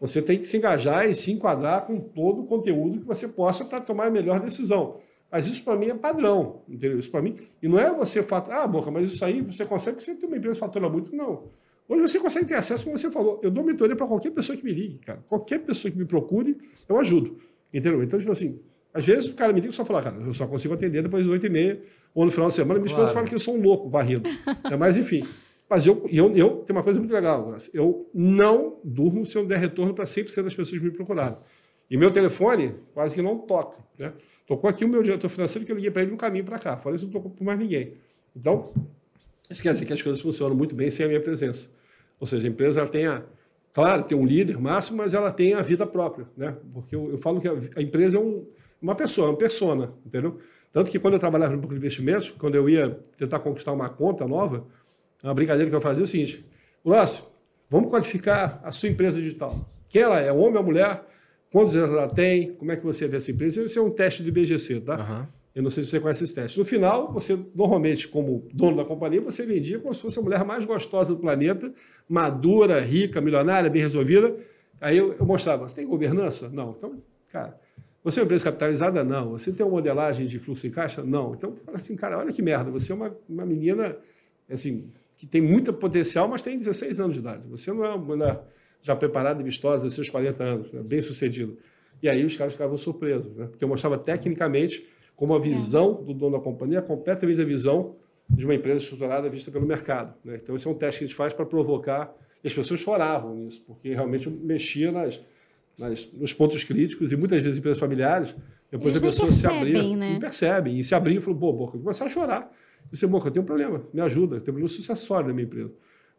Você tem que se engajar e se enquadrar com todo o conteúdo que você possa para tomar a melhor decisão. Mas isso para mim é padrão, entendeu? Isso para mim. E não é você faturar, ah, Boca, mas isso aí você consegue, porque você tem uma empresa que fatura muito. Não. Hoje você consegue ter acesso, como você falou. Eu dou mentoria para qualquer pessoa que me ligue, cara. Qualquer pessoa que me procure, eu ajudo. Entendeu? Então, tipo assim, às vezes o cara me liga e só fala, cara, eu só consigo atender depois das 8 e meia, ou no final de semana. Minha claro. esposa fala que eu sou um louco varrido. é, mas, enfim. Mas eu, eu, eu tenho uma coisa muito legal, eu não durmo se eu der retorno para 100% das pessoas que me procuraram. E meu telefone quase que não toca, né? Tocou aqui o meu diretor financeiro que eu liguei para ele no caminho para cá. Falei isso não tocou por mais ninguém. Então, isso quer dizer que as coisas funcionam muito bem sem a minha presença. Ou seja, a empresa ela tem a, claro, tem um líder máximo, mas ela tem a vida própria, né? Porque eu, eu falo que a, a empresa é um, uma pessoa, uma persona, entendeu? Tanto que quando eu trabalhava no banco de investimentos, quando eu ia tentar conquistar uma conta nova, uma brincadeira que eu fazia é o seguinte: Lácio, vamos qualificar a sua empresa digital. Quem ela é, homem ou mulher? Quantos anos ela tem? Como é que você vê essa empresa? Isso é um teste do IBGC, tá? Uhum. Eu não sei se você conhece esse teste. No final, você, normalmente, como dono da companhia, você vendia como se fosse a mulher mais gostosa do planeta, madura, rica, milionária, bem resolvida. Aí eu, eu mostrava, você tem governança? Não. Então, cara, você é uma empresa capitalizada? Não. Você tem uma modelagem de fluxo em caixa? Não. Então, assim, cara, olha que merda, você é uma, uma menina, assim, que tem muito potencial, mas tem 16 anos de idade. Você não é uma mulher já preparado e vistosa, seus 40 anos, né? bem sucedido. E aí os caras ficavam surpresos, né? porque eu mostrava tecnicamente como a visão do dono da companhia é completamente a visão de uma empresa estruturada vista pelo mercado. Né? Então, esse é um teste que a gente faz para provocar. E as pessoas choravam nisso, porque realmente mexia nas, nas, nos pontos críticos e muitas vezes empresas familiares, depois Eles a pessoa se abria, né? não percebem, e se abria e falou, pô, Boca, começar a chorar. E você, Boca, eu tenho um problema, me ajuda, eu tenho um problema sucessório na minha empresa.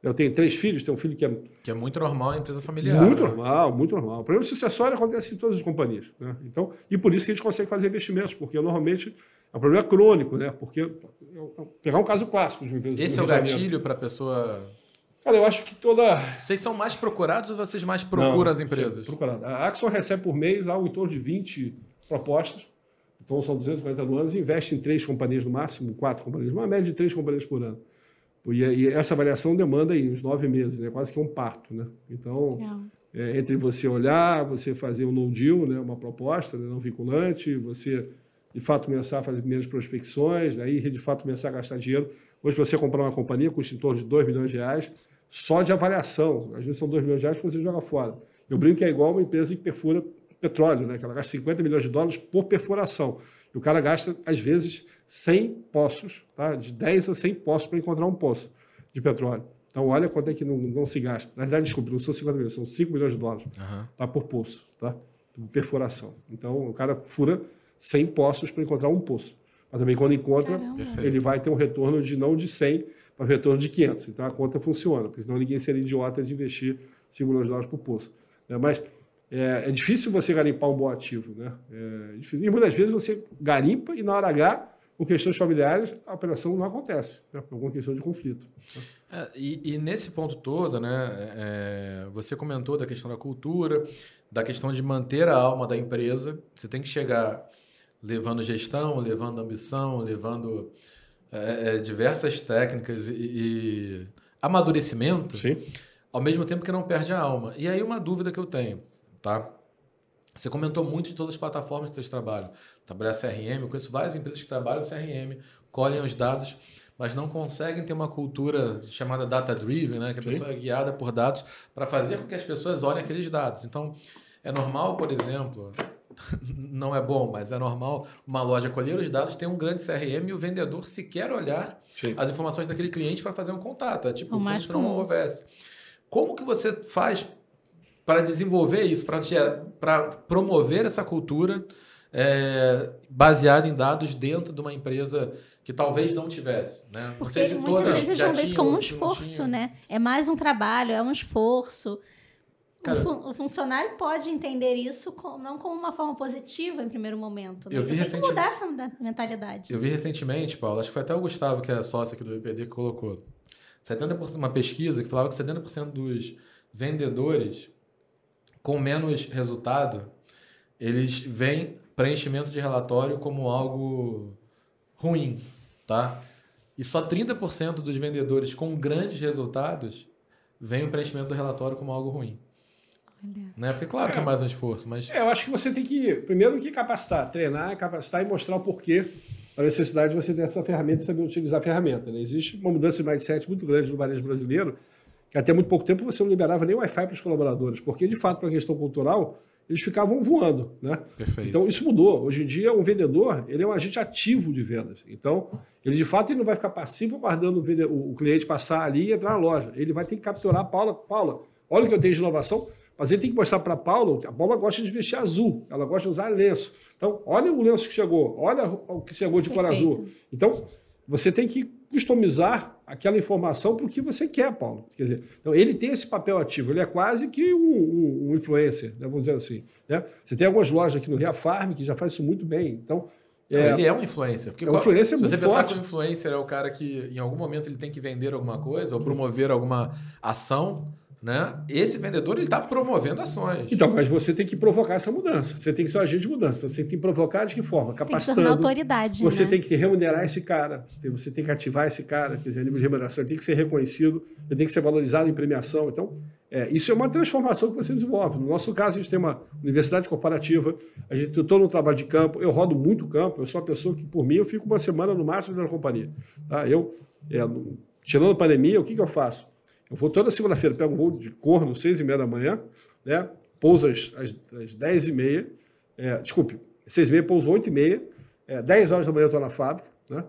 Eu tenho três filhos, tenho um filho que é. Que é muito normal em empresa familiar. Muito né? normal, muito normal. O problema sucessório acontece em todas as companhias. Né? Então, e por isso que a gente consegue fazer investimentos, porque normalmente é um problema crônico, né? Porque pegar um caso clássico de uma empresa. Esse é o gatilho para a pessoa. Cara, eu acho que toda. Vocês são mais procurados ou vocês mais procuram Não, as empresas? Procurado. A Axon recebe por mês algo em torno de 20 propostas. Então são 240 anos, investe em três companhias no máximo, quatro companhias, uma média de três companhias por ano. E, essa avaliação demanda aí uns nove meses, né? quase que um parto. Né? Então, é, entre você olhar, você fazer um no deal, né? uma proposta né? não vinculante, você de fato começar a fazer primeiras prospecções, aí de fato começar a gastar dinheiro. Hoje, para você comprar uma companhia, custa em torno de 2 milhões de reais, só de avaliação. Às vezes são 2 milhões de reais que você joga fora. Eu brinco que é igual uma empresa que perfura petróleo, né? que ela gasta 50 milhões de dólares por perfuração. E o cara gasta, às vezes, 100 poços, tá? de 10 a 100 poços para encontrar um poço de petróleo. Então, olha quanto é que não, não se gasta. Na verdade, desculpe, não são 50 milhões, são 5 milhões de dólares uhum. tá, por poço, tá? por perfuração. Então, o cara fura 100 poços para encontrar um poço. Mas também, quando encontra, ele vai ter um retorno de não de 100 para retorno de 500. Então, a conta funciona, porque senão ninguém seria idiota de investir 5 milhões de dólares por poço. Né? Mas é, é, difícil você garimpar um bom ativo. Né? É difícil. E muitas vezes você garimpa e na hora H com questões familiares, a operação não acontece, né, por alguma questão de conflito. É, e, e, nesse ponto todo, né, é, você comentou da questão da cultura, da questão de manter a alma da empresa. Você tem que chegar levando gestão, levando ambição, levando é, é diversas técnicas e, e amadurecimento, Sim. ao mesmo tempo que não perde a alma. E aí uma dúvida que eu tenho, tá? Você comentou muito de todas as plataformas que vocês trabalham. Trabalhar CRM, eu conheço várias empresas que trabalham CRM, colhem os dados, mas não conseguem ter uma cultura chamada data-driven, né? que a Sim. pessoa é guiada por dados para fazer com que as pessoas olhem aqueles dados. Então, é normal, por exemplo, não é bom, mas é normal uma loja colher os dados, tem um grande CRM e o vendedor sequer olhar Sim. as informações daquele cliente para fazer um contato. É tipo o como se não houvesse. Como que você faz para desenvolver isso, para promover essa cultura é, baseada em dados dentro de uma empresa que talvez não tivesse, né? Porque não sei se muitas vezes já vê como um esforço, né? É mais um trabalho, é um esforço. Cara, o, fun o, funcionário pode entender isso com, não como uma forma positiva em primeiro momento. Né? Eu vi tem que mudar essa mentalidade. Eu vi recentemente, Paulo, acho que foi até o Gustavo, que é sócio aqui do IPD, que colocou. 70%, uma pesquisa que falava que 70% dos vendedores com menos resultado, eles veem preenchimento de relatório como algo ruim, tá? E só 30% dos vendedores com grandes resultados veem o preenchimento do relatório como algo ruim. Né? Porque claro que é mais um esforço, mas... É, eu acho que você tem que, primeiro, que capacitar, treinar, capacitar e mostrar o porquê a necessidade de você ter essa ferramenta e saber utilizar a ferramenta. Né? Existe uma mudança de mindset muito grande no varejo brasileiro, que até muito pouco tempo você não liberava nem Wi-Fi para os colaboradores, porque, de fato, para a questão cultural, eles ficavam voando, né? Perfeito. Então isso mudou. Hoje em dia, um vendedor ele é um agente ativo de vendas. Então, ele de fato ele não vai ficar passivo aguardando o, o cliente passar ali e entrar na loja. Ele vai ter que capturar a Paula. Paula, olha o que eu tenho de inovação. Mas ele tem que mostrar para a Paula, a Paula gosta de vestir azul, ela gosta de usar lenço. Então, olha o lenço que chegou, olha o que chegou de Perfeito. cor azul. Então, você tem que customizar aquela informação para o que você quer, Paulo. Quer dizer, então ele tem esse papel ativo, ele é quase que um, um, um influencer, né, vamos dizer assim. Né? Você tem algumas lojas aqui no Ria Farm que já faz isso muito bem. Então, é, ele é um influencer. Porque é um influencer se você pensar forte. que o influencer é o cara que em algum momento ele tem que vender alguma coisa ou promover alguma ação, né? Esse vendedor ele está promovendo ações. Então, mas você tem que provocar essa mudança. Você tem que ser um agente de mudança. Então, você tem que provocar de que forma? Capacitando. Tem que autoridade. Você né? tem que remunerar esse cara. Você tem que ativar esse cara. Quer dizer, a nível de remuneração, ele tem que ser reconhecido, ele tem que ser valorizado em premiação. Então, é, isso é uma transformação que você desenvolve. No nosso caso, a gente tem uma universidade corporativa, a gente estou no trabalho de campo, eu rodo muito campo, eu sou uma pessoa que, por mim, eu fico uma semana no máximo na companhia. Tá? Eu, é, tirando a pandemia, o que, que eu faço? Eu vou toda segunda-feira, pego um voo de corno, seis e meia da manhã, né? pouso às, às, às dez e meia, é, desculpe, seis e meia, pouso oito e meia, é, dez horas da manhã eu estou na fábrica, né?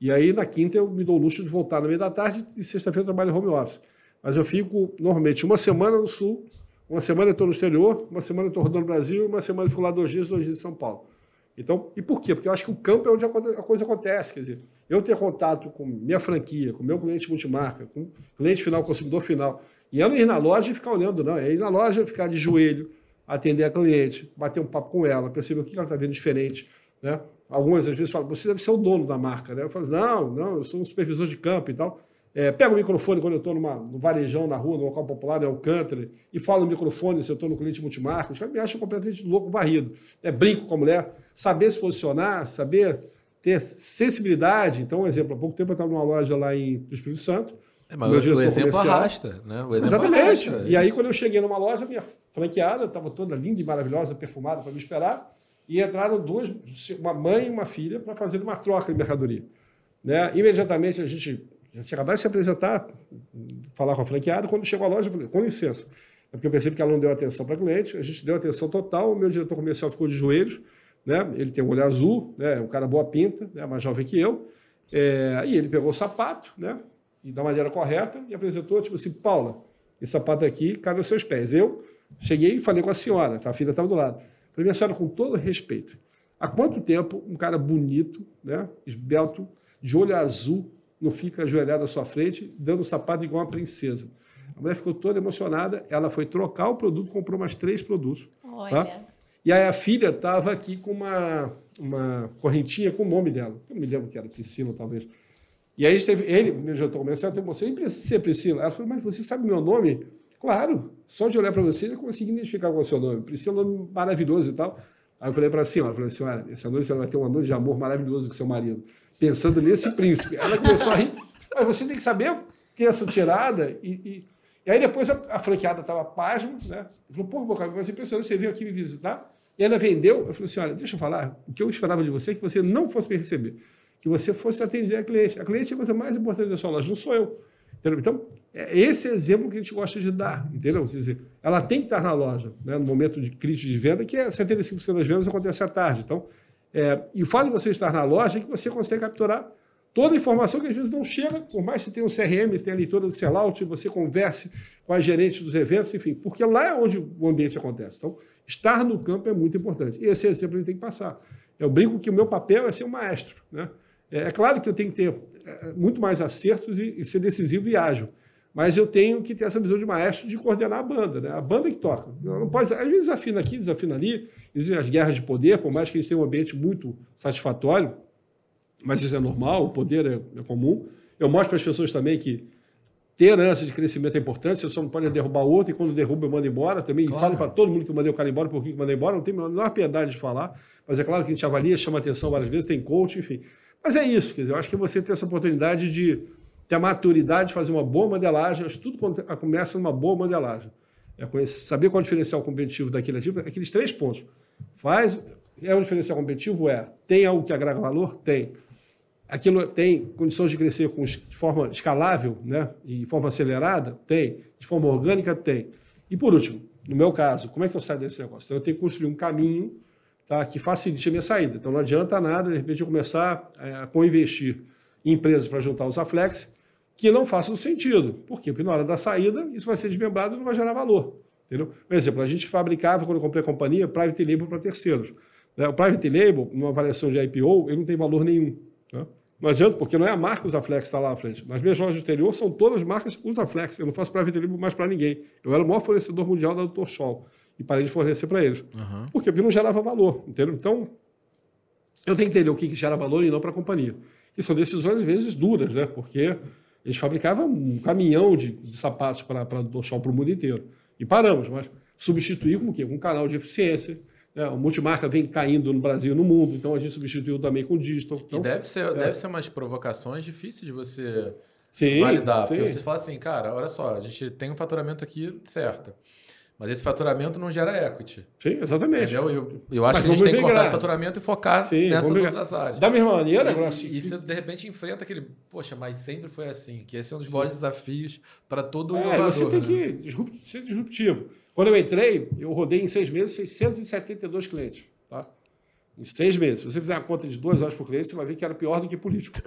e aí na quinta eu me dou o luxo de voltar no meio da tarde e sexta-feira eu trabalho home office. Mas eu fico normalmente uma semana no sul, uma semana eu estou no exterior, uma semana eu estou rodando o Brasil, uma semana eu fico lá dois dias, dois dias em São Paulo. Então, e por quê? Porque eu acho que o campo é onde a coisa acontece. Quer dizer, eu ter contato com minha franquia, com meu cliente multimarca, com cliente final, consumidor final, e eu não ir na loja e ficar olhando, não. É ir na loja, ficar de joelho, atender a cliente, bater um papo com ela, perceber o que ela está vendo diferente. Né? Algumas às vezes falam, você deve ser o dono da marca. Né? Eu falo, não, não, eu sou um supervisor de campo e tal. É, pego o microfone quando eu estou no varejão, na rua, no local popular, é o country, e falo no microfone se eu estou no cliente multimarca. Os caras me acham completamente louco, varrido. É, brinco com a mulher, saber se posicionar, saber ter sensibilidade. Então, um exemplo, há pouco tempo eu estava numa loja lá em Espírito Santo. É, mas o exemplo arrasta, né? O exemplo Exatamente. Arrasta, é e aí, quando eu cheguei numa loja, minha franqueada estava toda linda e maravilhosa, perfumada para me esperar, e entraram duas, uma mãe e uma filha, para fazer uma troca de mercadoria. Né? Imediatamente a gente já tinha acabado de se apresentar, falar com a franqueada, quando chegou a loja, eu falei, com licença. É porque eu percebi que ela não deu atenção para a cliente, a gente deu atenção total, o meu diretor comercial ficou de joelhos, né? ele tem um olho azul, né? um cara boa pinta, né? mais jovem que eu, é... e ele pegou o sapato, né? e da maneira correta, e apresentou, tipo assim, Paula, esse sapato aqui cabe aos seus pés. Eu cheguei e falei com a senhora, tá? a filha estava do lado. Falei, minha senhora, com todo respeito, há quanto tempo um cara bonito, né? esbelto, de olho azul, não fica ajoelhado à sua frente, dando o sapato igual uma princesa. A mulher ficou toda emocionada, ela foi trocar o produto, comprou mais três produtos. Tá? Olha. Tá? E aí a filha estava aqui com uma, uma correntinha com o nome dela. Eu não me lembro que era Priscila, talvez. E aí teve, ele, meu diretor comercial, disse, você ser Priscila. Ela falou, mas você sabe meu nome? Claro, só de olhar para você, eu consegui identificar qual é o seu nome. Priscila é um nome maravilhoso e tal. Aí eu falei para a senhora, falei, senhora, essa noite você vai ter uma noite de amor maravilhoso com seu marido pensando nesse príncipe. Ela começou a rir. Mas você tem que saber ter essa tirada. E, e, e aí depois a, a franqueada estava pasma, né? Falou, pô, Boca, mas impressionante, você veio aqui me visitar. E ela vendeu. Eu falei assim: olha, deixa eu falar. O que eu esperava de você é que você não fosse me receber. Que você fosse atender a cliente. A cliente é a coisa mais importante da sua loja, não sou eu. Entendeu? Então, é esse exemplo que a gente gosta de dar, entendeu? Quer dizer, ela tem que estar na loja, né, no momento de crítico de venda, que é 75% das vendas acontece à tarde. Então, é, e o fato de você estar na loja é que você consegue capturar toda a informação que às vezes não chega, por mais que você tenha um CRM, tenha a leitura do sellout, você converse com a gerente dos eventos, enfim, porque lá é onde o ambiente acontece. Então, estar no campo é muito importante. E esse exemplo a gente tem que passar. Eu brinco que o meu papel é ser um maestro. Né? É, é claro que eu tenho que ter é, muito mais acertos e, e, ser decisivo e ágil. Mas eu tenho que ter essa visão de maestro de coordenar a banda, né? A banda que toca. não pode, às vezes desafina aqui, desafina ali, existem as guerras de poder, por mais que a gente tenha um ambiente muito satisfatório, mas isso é normal, o poder é, é comum. Eu mostro para as pessoas também que ter ânsia de crescimento é importante, você só não pode derrubar outro, e quando derruba eu mando embora também. Claro. Falo para todo mundo que eu mandei o cara embora, por que eu mandei embora, não tem a menor piedade de falar, mas é claro que a gente avalia, chama atenção várias vezes, tem coach, enfim. Mas é isso, quer dizer, eu acho que você ter essa oportunidade de ter a maturidade de fazer uma boa modelagem, tudo começa numa boa modelagem. É conhecer, saber qual é o diferencial competitivo daquele ativo, aqueles três pontos. Faz, é um diferencial competitivo? É. Tem algo que agrega valor? Tem Aquilo tem condições de crescer com, de forma escalável, né? E de forma acelerada? Tem. De forma orgânica? Tem. E por último, no meu caso, como é que eu saio desse negócio? Então, eu tenho que construir um caminho tá, que facilite a minha saída. Então não adianta nada, de repente, eu começar é, a co-investir em empresas para juntar os Aflex que não façam sentido. Por quê? Porque na hora da saída, isso vai ser desmembrado e não vai gerar valor. Entendeu? Por exemplo, a gente fabricava, quando eu comprei a companhia, private label para terceiros. Né? O private label, numa avaliação de IPO, ele não tem valor nenhum. Né? Não adianta, porque não é a marca Usaflex que está lá à frente. Nas minhas lojas do exterior são todas marcas Usaflex. Eu não faço private label mais para ninguém. Eu era o maior fornecedor mundial da Dr. Scholl e parei de fornecer para eles. Uhum. Por quê? Porque não gerava valor, entendeu? Então, eu tenho que entender o que, que gera valor e não para a companhia. E são decisões, às vezes, duras, né? Porque eles fabricavam um caminhão de, de sapatos para a Dr. Scholl para o mundo inteiro. E paramos, mas substituir com o quê? Com um canal de eficiência, é, o multimarca vem caindo no Brasil e no mundo, então a gente substituiu também com o digital. Então, e deve ser, é. deve ser umas provocações difíceis de você sim, validar. Sim. Porque você fala assim, cara, olha só, a gente tem um faturamento aqui certo. Mas esse faturamento não gera equity. Sim, exatamente. Entendeu? Eu, eu acho mas que a gente tem que cortar esse faturamento e focar Sim, nessas outras áreas. Da mesma maneira, e, assim, e você de repente enfrenta aquele, poxa, mas sempre foi assim, que esse é um dos Sim. maiores desafios para todo é, inovador. Você tem né? que ser disruptivo. Quando eu entrei, eu rodei em seis meses 672 clientes. Tá? Em seis meses. Se você fizer uma conta de duas horas por cliente, você vai ver que era pior do que político.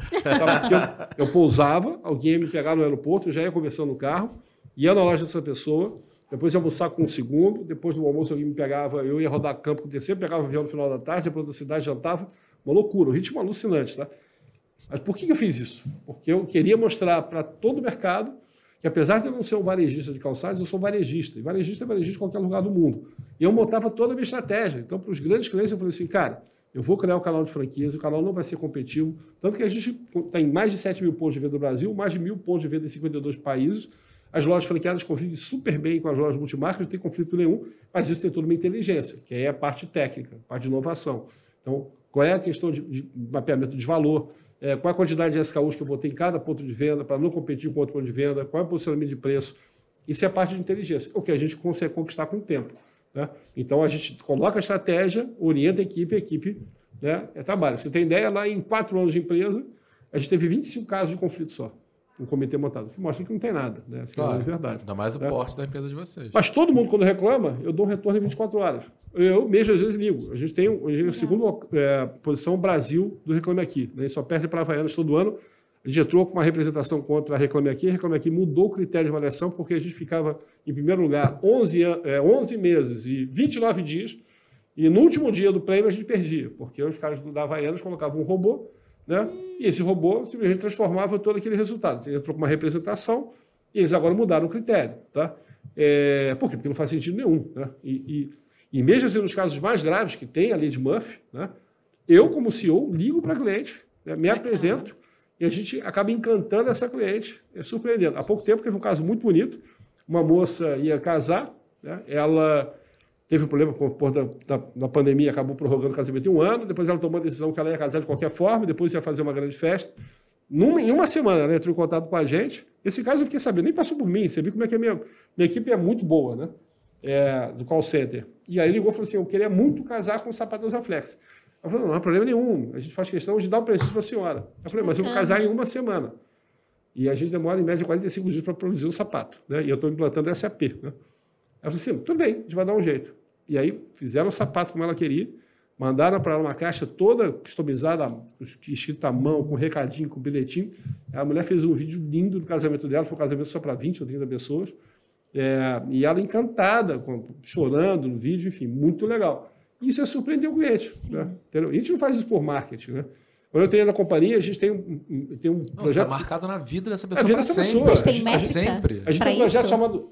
Eu, eu pousava, alguém ia me pegar no aeroporto, eu já ia conversando no carro, ia na loja dessa pessoa, depois ia almoçar com o segundo, depois do almoço alguém me pegava, eu ia rodar campo com o terceiro, pegava o avião no final da tarde, depois da cidade jantava. Uma loucura, um ritmo alucinante. Tá? Mas por que eu fiz isso? Porque eu queria mostrar para todo o mercado que apesar de eu não ser um varejista de calçados, eu sou varejista. E varejista é varejista em qualquer lugar do mundo. E eu montava toda a minha estratégia. Então, para os grandes clientes, eu falei assim, cara, eu vou criar um canal de franquias, o canal não vai ser competitivo. Tanto que a gente tem mais de 7 mil pontos de venda no Brasil, mais de mil pontos de venda em 52 países. As lojas franqueadas convivem super bem com as lojas multimarcas, não tem conflito nenhum, mas isso tem toda uma inteligência, que é a parte técnica, a parte de inovação. Então, qual é a questão de, de mapeamento de valor? é, qual a quantidade de SKUs que eu vou ter em cada ponto de venda para não competir com outro ponto de venda, qual é o posicionamento de preço. Isso é a parte de inteligência, o que a gente consegue conquistar com o tempo. Né? Então a gente coloca a estratégia, orienta a equipe, a equipe né, é trabalho. Você tem ideia, lá em quatro anos de empresa, a gente teve 25 casos de conflito só um comitê montado, que mostra que não tem nada, né? Essa claro, é verdade. Ainda mais o né? porte da empresa de vocês. Mas todo mundo, quando reclama, eu dou um retorno em 24 horas. Eu mesmo, às vezes, ligo. A gente tem a, gente, a segunda é, posição Brasil do Reclame Aqui. Né? A gente só perde para Havaianas todo ano. A gente entrou com uma representação contra a Reclame Aqui. A Reclame Aqui mudou o critério de avaliação porque a gente ficava, em primeiro lugar, 11, é, 11 meses e 29 dias. E no último dia do prêmio a gente perdia, porque os caras da Havaianas colocavam um robô né? E esse robô simplesmente transformava todo aquele resultado. Ele entrou com uma representação e eles agora mudaram o critério. Tá? É, por quê? Porque não faz sentido nenhum. Né? E, e, e mesmo assim, nos casos mais graves que tem a lei de Murphy, né? eu, como CEO, ligo para a cliente, né? me apresento e a gente acaba encantando essa cliente, é surpreendendo. Há pouco tempo teve um caso muito bonito, uma moça ia casar, né? ela teve um problema com, por da, da, da, pandemia, acabou prorrogando o casamento em um ano, depois ela tomou a decisão que ela ia casar de qualquer forma, depois ia fazer uma grande festa. Numa, em uma semana ela entrou em contato com a gente. Esse caso eu fiquei sabendo, nem passou por mim, você viu como é que a minha, minha equipe é muito boa, né? É, do call center. E aí ligou e falou assim: Eu queria muito casar com o sapatão Zaflex. Ela falou: Não, não há problema nenhum, a gente faz questão de dar um presente para a senhora. Eu falei: Mas eu vou casar em uma semana. E a gente demora, em média, 45 dias para produzir um sapato. Né? E eu estou implantando SAP. Né? Ela falou assim, tudo bem, a gente vai dar um jeito. E aí fizeram o sapato como ela queria, mandaram para ela uma caixa toda customizada, escrita à mão, com recadinho, com bilhetinho. A mulher fez um vídeo lindo do casamento dela, foi um casamento só para 20 ou 30 pessoas. É, e ela encantada, chorando no vídeo, enfim, muito legal. Isso é surpreender o cliente. Né? A gente não faz isso por marketing. Né? Quando eu tenho na companhia, a gente tem um, tem um Nossa, projeto. Está marcado na vida dessa pessoa. A vida dessa pessoa. Vocês têm métrica? Sempre. A gente tem um projeto isso? chamado.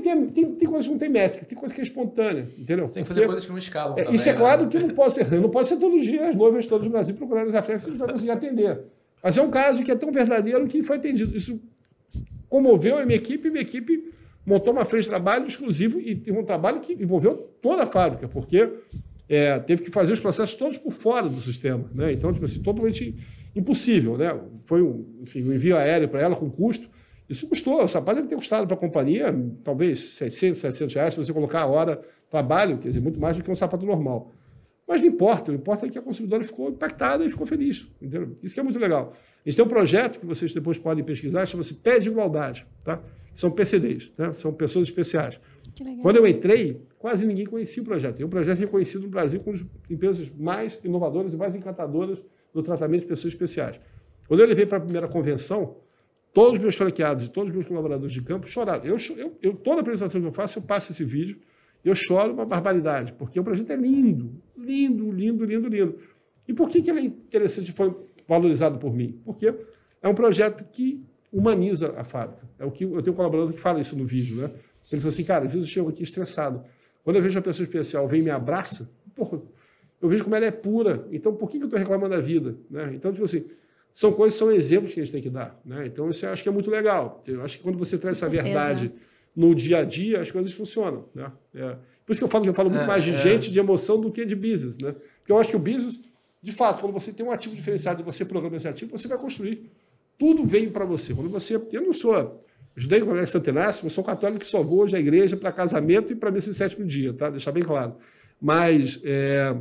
Tem, tem, tem, tem coisas que não tem métrica, tem coisa que é espontânea, entendeu? Você tem que Porque- fazer coisas que não escalam. é, também, isso é né? claro que não pode ser, não pode ser todos os dias as noivas todas do Brasil procurando os afetos, a gente vai conseguir atender. Mas é um caso que é tão verdadeiro que foi atendido. Isso comoveu a minha equipe, e minha equipe montou uma frente de trabalho exclusivo e teve um trabalho que envolveu toda a fábrica, porque é, teve que fazer os processos todos por fora do sistema. Né? Então, tipo assim, totalmente impossível. Né? Foi um, enfim, um envio aéreo para ela com custo. Isso custou, o sapato deve ter custado para a companhia talvez 600, 700 reais, se você colocar a hora trabalho, quer dizer, muito mais do que um sapato normal. Mas não importa, o que importa é que a consumidora ficou impactada e ficou feliz. Entendeu? Isso que é muito legal. A gente tem um projeto que vocês depois podem pesquisar, chama-se Pé de Igualdade. Tá? São PCDs, né? são pessoas especiais. Quando eu entrei, quase ninguém conhecia o projeto. É um projeto reconhecido no Brasil como as empresas mais inovadoras e mais encantadoras no tratamento de pessoas especiais. Quando eu levei para a primeira convenção, todos os meus franqueados e todos os meus colaboradores de campo choraram. Eu, eu, eu- toda apresentação que eu faço, eu passo esse vídeo, eu choro uma barbaridade, porque o projeto é lindo, lindo, lindo, lindo, lindo. E por que, que ele é interessante foi valorizado por mim? Porque é um projeto que humaniza a fábrica. É o que eu tenho um colaborador que fala isso no vídeo, né? Ele falou assim, cara, às vezes eu chego aqui estressado. Quando eu vejo uma pessoa especial vem e me abraça, porra, eu vejo como ela é pura. Então, por que, que eu estou reclamando da vida? Né? Então, tipo assim, são coisas, são exemplos que a gente tem que dar. Né? Então, isso eu acho que é muito legal. Eu acho que quando você traz essa verdade no dia a dia, as coisas funcionam. Né? É, por isso que eu falo que eu falo muito É, mais de é. gente, de emoção, do que de business. Né? Porque eu acho que o business, de fato, quando você tem um ativo diferenciado e você programa esse ativo, você vai construir. Tudo veio para você. Quando você. Eu não sou judeu com Santenácio, eu sou católico que só vou hoje à igreja para casamento e para missa em sétimo dia, tá? Deixar bem claro. Mas. É,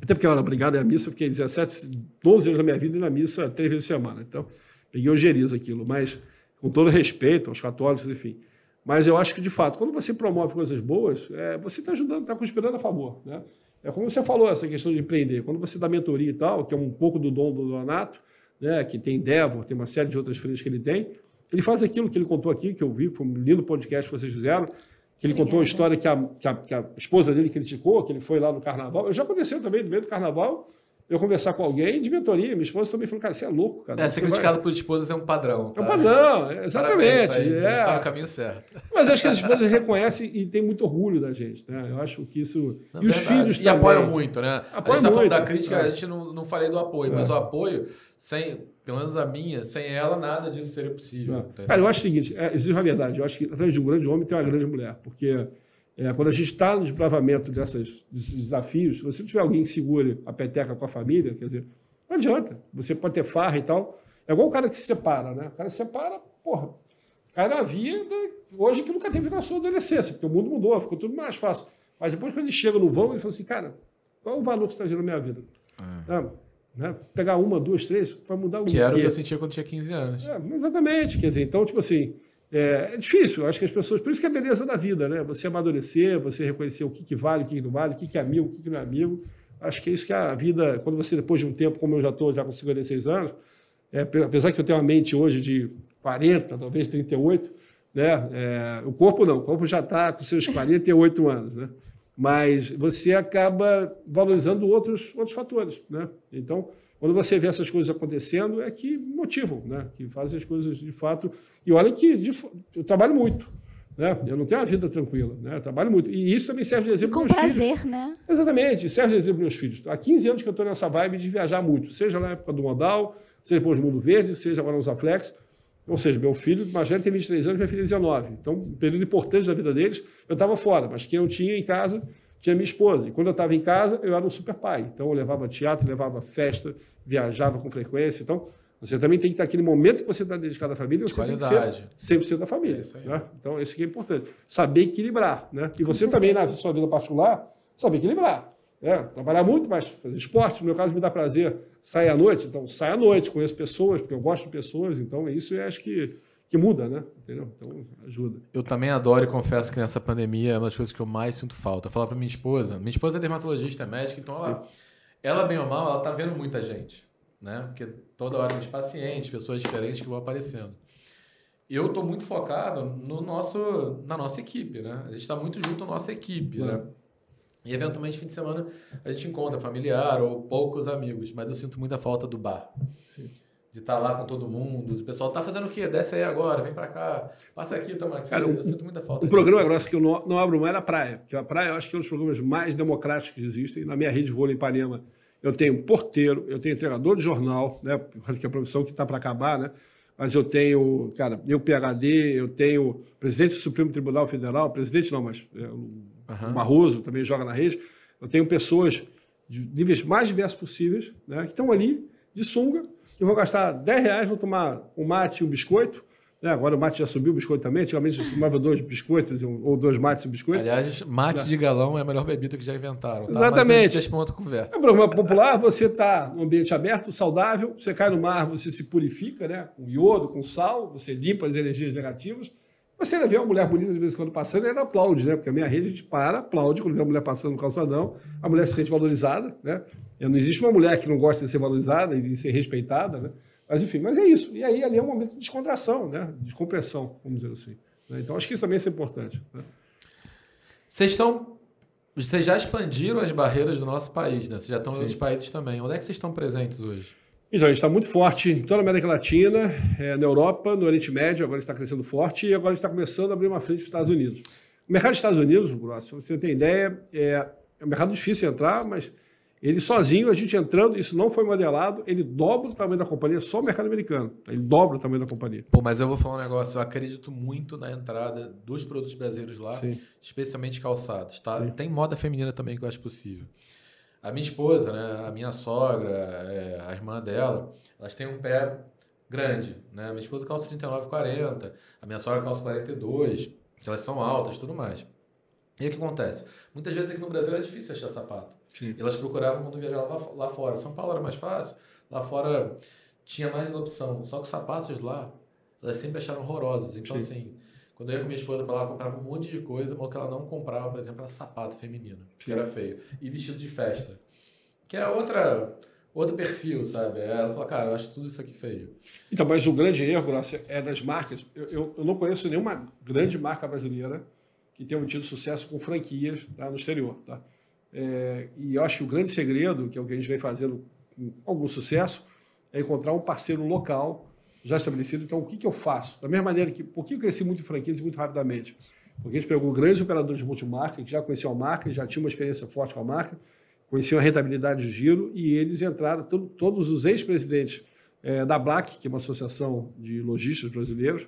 até porque, olha, obrigado é a missa, eu fiquei 17, 12 anos da minha vida na missa três vezes por semana. Então, peguei ojeriza aquilo, mas com todo respeito aos católicos, enfim. Mas eu acho que, de fato, quando você promove coisas boas, é, você está ajudando, está conspirando a favor. Né? É como você falou, essa questão de empreender. Quando você dá mentoria e tal, que é um pouco do dom do Donato, né, que tem Endeavor, tem uma série de outras frentes que ele tem, ele faz aquilo que ele contou aqui, que eu vi, foi um lindo podcast que vocês fizeram, que ele contou uma história que a, que, a, que a esposa dele criticou, que ele foi lá no carnaval. Já aconteceu também, no meio do carnaval, eu conversar com alguém de mentoria. Minha esposa também falou, cara, você é louco, cara. É, ser vai- criticado por esposas é um padrão. É um tá? padrão, é, exatamente. Parabéns, Thaís, A gente é. tá no caminho certo. Mas acho que as esposas reconhecem e têm muito orgulho da gente. Né? Eu acho que isso. Na e os verdade. filhos E também. apoiam muito, né? Apoiam a gente tá falando muito, da crítica, é. a gente não, não falei do apoio, mas o apoio, sem, pelo menos a minha, sem ela, nada disso seria possível. entendeu? Cara, eu acho o seguinte: é, existe uma verdade. Eu acho que atrás de um grande homem tem uma grande mulher. Porque é, quando a gente está no desbravamento dessas, desses desafios, se você não tiver alguém que segure a peteca com a família, quer dizer, não adianta. Você pode ter farra e tal. É igual o cara que se separa, né? O cara se separa, porra. O cara na vida, hoje que nunca teve na sua adolescência, porque o mundo mudou, ficou tudo mais fácil. Mas depois, quando ele chega no vão, ele fala assim, cara, qual é o valor que você está gerando na minha vida? Ah, né? Pegar uma, duas, três, vai mudar o Que era o que eu sentia quando tinha 15 anos. É, exatamente. Quer dizer, então, tipo assim, é, é difícil. Eu acho que as pessoas. Por isso que é a beleza da vida, né? Você amadurecer, você reconhecer o que, que vale, o que, que não vale, o que, que é amigo, o que, que não é amigo. Acho que é isso que a vida, quando você, depois de um tempo, como eu já estou, já com 56 anos, é, apesar que eu tenho uma mente hoje de 40, talvez 38, né? É, o corpo não, o corpo já está com seus 48 anos, né? Mas você acaba valorizando outros, outros fatores, né? Então, quando você vê essas coisas acontecendo, é que motivam, né? Que fazem as coisas de fato. E olha que de eu trabalho muito, né? Eu não tenho uma vida tranquila, né? Eu trabalho muito. E isso também serve de exemplo para meus filhos. prazer, né? Exatamente, serve de exemplo para meus filhos. Há 15 anos que eu estou nessa vibe de viajar muito, seja na época do Modal, seja depois do Mundo Verde, seja agora no Zaflex. Ou seja, meu filho mais velho tem 23 anos, minha filha 19. Então, um período importante da vida deles, eu estava fora, mas quem eu tinha em casa tinha minha esposa. E quando eu estava em casa, eu era um super pai. Então, eu levava teatro, levava festa, viajava com frequência. Então, você também tem que ter aquele momento que você está dedicado à família, você tem que qualidade. ser 100% da família. É isso né? Então, isso que é importante. Saber equilibrar. Né? E você também, na sua vida particular, saber equilibrar. né? trabalhar muito, mas fazer esporte, no meu caso, me dá prazer sair à noite, então saio à noite, conheço pessoas, porque eu gosto de pessoas, então isso eu acho que, que muda, né? Entendeu? Então ajuda. Eu também adoro e confesso que nessa pandemia é uma das coisas que eu mais sinto falta. Eu falo para minha esposa, minha esposa é dermatologista, é médica, então ela, ela bem ou mal, ela tá vendo muita gente, né? Porque toda hora tem pacientes, pessoas diferentes que vão aparecendo eu estou muito focado no nosso, na nossa equipe, né? A gente está muito junto à nossa equipe, né? E eventualmente, fim de semana, a gente encontra familiar ou poucos amigos, mas eu sinto muita falta do bar. Sim. De estar tá lá com todo mundo, o pessoal tá fazendo o quê? Desce aí agora, vem para cá, passa aqui, toma aqui. Cara, eu sinto muita falta. O programa grosso que eu não, não abro mais é a praia, porque a praia eu acho que é um dos programas mais democráticos que existem. Na minha rede de vôlei em Ipanema, eu tenho porteiro, eu tenho entregador de jornal, né? Que é a profissão que está para acabar, né? mas eu tenho, cara, eu PHD, eu tenho presidente do Supremo Tribunal Federal, presidente não, mas é, o uhum. Barroso também joga na rede. Eu tenho pessoas de níveis mais diversos possíveis, né, que estão ali de sunga, que vão gastar 10 reais, vão tomar um mate e um biscoito, é, agora o mate já subiu o biscoito também. Antigamente eu tomava dois biscoitos ou dois mates e biscoito. Aliás, mate de galão é a melhor bebida que já inventaram. Tá? Exatamente. Mas outra conversa. É um programa popular, você está no ambiente aberto, saudável, você cai no mar, você se purifica, né? Com iodo, com sal, você limpa as energias negativas. Você ainda vê uma mulher bonita de vez em quando passando e ainda aplaude, né? Porque a minha rede a gente para, aplaude quando vê uma mulher passando no calçadão, a mulher se sente valorizada, né? E não existe uma mulher que não gosta de ser valorizada e de ser respeitada, né? Mas enfim, mas é isso. E aí ali é um momento de descontração, né? Descompressão, vamos dizer assim. Né? Então acho que isso também é importante. Né? Vocês estão. Vocês já expandiram as barreiras do nosso país, né? Vocês já estão Sim. em outros países também. Onde é que vocês estão presentes hoje? Então, a gente está muito forte em toda a América Latina, é, na Europa, no Oriente Médio, agora está crescendo forte e agora a gente está começando a abrir uma frente nos Estados Unidos. O mercado dos Estados Unidos, se você tem ideia, é, é um mercado difícil de entrar, mas ele sozinho, a gente entrando, isso não foi modelado, ele dobra o tamanho da companhia, só o mercado americano. Ele dobra o tamanho da companhia. Pô, mas eu vou falar um negócio, eu acredito muito na entrada dos produtos brasileiros lá, Sim. especialmente calçados, tá? Sim. Tem moda feminina também que eu acho possível. A minha esposa, né, a minha sogra, é, a irmã dela, elas têm um pé grande, né? A minha esposa calça 39, 40, a minha sogra calça 42, elas são altas, tudo mais. E o que acontece? Muitas vezes aqui no Brasil é difícil achar sapato. Sim. elas procuravam quando viajavam lá fora. São Paulo era mais fácil, lá fora tinha mais opção. Só que os sapatos lá, elas sempre acharam horrorosos. Então, Sim. assim, quando eu ia com minha esposa para lá, eu comprava um monte de coisa, mas o que ela não comprava, por exemplo, era sapato feminino, que era feio. E vestido de festa. Que é outra outro perfil, sabe? Ela fala, cara, eu acho tudo isso aqui feio. Então, mas o grande erro, é das marcas. Eu, eu, eu, não conheço nenhuma grande marca brasileira que tenha obtido sucesso com franquias tá, no exterior, tá? É, e eu acho que o grande segredo, que é o que a gente vem fazendo com algum sucesso, é encontrar um parceiro local já estabelecido. Então, o que, que eu faço? Da mesma maneira que, por que eu cresci muito em franquias e muito rapidamente? Porque a gente pegou grandes operadores de multimarca, que já conheciam a marca, já tinham uma experiência forte com a marca, conheciam a rentabilidade de giro, e eles entraram, todo, todos os ex-presidentes é, da Black, que é uma associação de lojistas brasileiros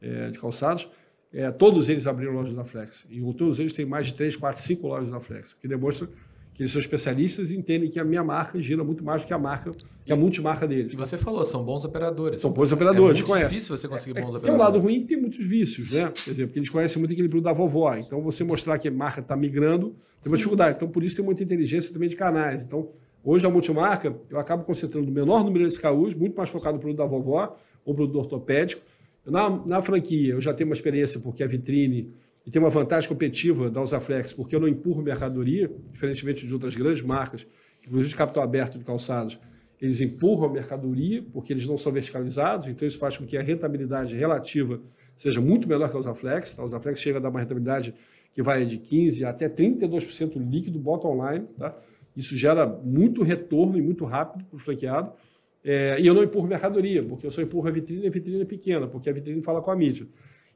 é, de calçados, é, todos eles abriram lojas da Flex. E todos eles têm mais de 3, 4, 5 lojas da Flex, que demonstra que eles são especialistas e entendem que a minha marca gira muito mais do que a marca, que a multimarca deles. E você falou, são bons operadores. São bons operadores, é muito difícil você conseguir é, bons operadores. Tem um lado ruim tem muitos vícios, né? Por exemplo, que eles conhecem muito aquele produto da vovó. Então, você mostrar que a marca está migrando tem uma dificuldade. Então, por isso tem muita inteligência também de canais. Então, hoje a multimarca, eu acabo concentrando o menor número de SKUs, muito mais focado no produto da vovó ou produto ortopédico. Na, na franquia, eu já tenho uma experiência, porque a vitrine e tem uma vantagem competitiva da Usaflex, porque eu não empurro mercadoria, diferentemente de outras grandes marcas, inclusive de capital aberto de calçados, eles empurram a mercadoria, porque eles não são verticalizados, então isso faz com que a rentabilidade relativa seja muito melhor que a Usaflex. A Usaflex chega a dar uma rentabilidade que vai de 15% até 32% líquido bottom online. Tá? Isso gera muito retorno e muito rápido para o franqueado. É, e eu não empurro mercadoria, porque eu só empurro a vitrine e a vitrine é pequena, porque a vitrine fala com a mídia.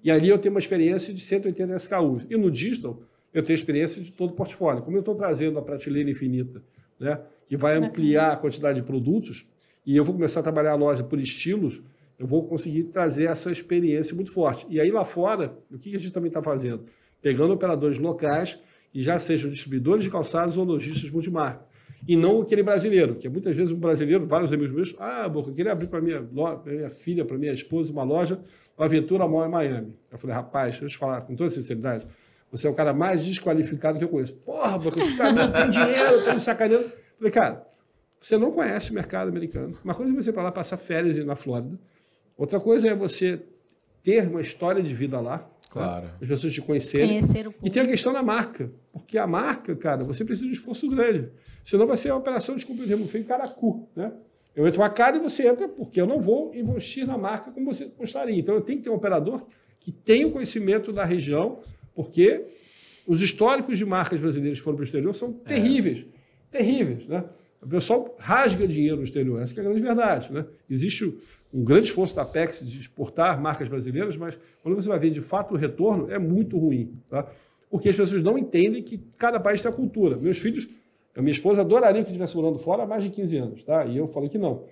E ali eu tenho uma experiência de 180 SKUs. E no digital, eu tenho experiência de todo o portfólio. Como eu estou trazendo a prateleira infinita, né, que vai ampliar a quantidade de produtos, e eu vou começar a trabalhar a loja por estilos, eu vou conseguir trazer essa experiência muito forte. E aí lá fora, o que a gente também está fazendo? Pegando operadores locais, e já sejam distribuidores de calçados ou lojistas multimarca. E não aquele brasileiro, que é muitas vezes um brasileiro, vários amigos meus, ah, Boca, eu queria abrir para minha, minha filha, para minha esposa, uma loja Aventura Mall em Miami. Eu falei, rapaz, deixa eu te falar com toda sinceridade, Você é o cara mais desqualificado que eu conheço. Porra, porque esse cara não tem dinheiro, tá me sacaneando. Falei, cara, você não conhece o mercado americano. Uma coisa é você ir para lá passar férias na Flórida. Outra coisa é você ter uma história de vida lá. Né? Claro. As pessoas te conhecerem. Conhecer o E tem a questão da marca. Porque a marca, cara, você precisa de esforço grande. Senão vai ser uma operação, desculpa o termo feio, caracu, né? Eu entro uma cara e você entra, porque eu não vou investir na marca como você gostaria. Então eu tenho que ter um operador que tenha o conhecimento da região, porque os históricos de marcas brasileiras que foram para o exterior são terríveis. Terríveis, né? O pessoal rasga dinheiro no exterior, essa é a grande verdade, né? Existe um grande esforço da Apex de exportar marcas brasileiras, mas quando você vai ver de fato o retorno, é muito ruim, tá? Porque as pessoas não entendem que cada país tem a cultura. Meus filhos a minha esposa adoraria que eu estivesse morando fora há mais de 15 anos, tá? E eu falei que não.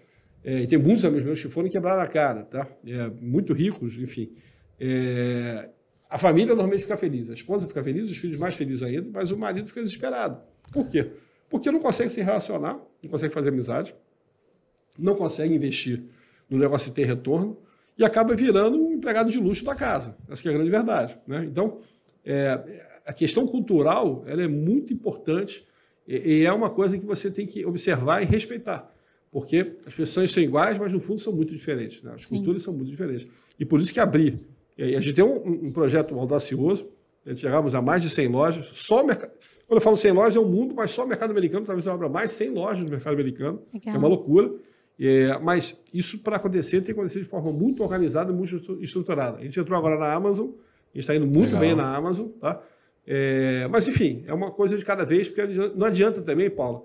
É, e tem muitos amigos meus que foram quebraram a cara, tá? É, muito ricos, enfim. É, a família normalmente fica feliz, a esposa fica feliz, os filhos mais felizes ainda, mas o marido fica desesperado. Por quê? Porque não consegue se relacionar, não consegue fazer amizade, não consegue investir no negócio e ter retorno e acaba virando um empregado de luxo da casa. Essa é a grande verdade. Né? Então, é, a questão cultural ela é muito importante e, é uma coisa que você tem que observar e respeitar. Porque as pessoas são iguais, mas no fundo são muito diferentes. Né? As Sim. culturas são muito diferentes. E por isso que abrir. E a gente tem um, um projeto audacioso, né? chegamos a mais de 100 lojas, só mercado. Quando eu falo 100 lojas, é o mundo, mas só o mercado americano, talvez eu abra mais 100 lojas no mercado americano, Legal. que é uma loucura. É, mas isso, para acontecer, tem que acontecer de forma muito organizada e muito estruturada. A gente entrou agora na Amazon, a gente está indo muito Legal. bem na Amazon, tá? É, mas, enfim, é uma coisa de cada vez, porque não adianta também, Paulo.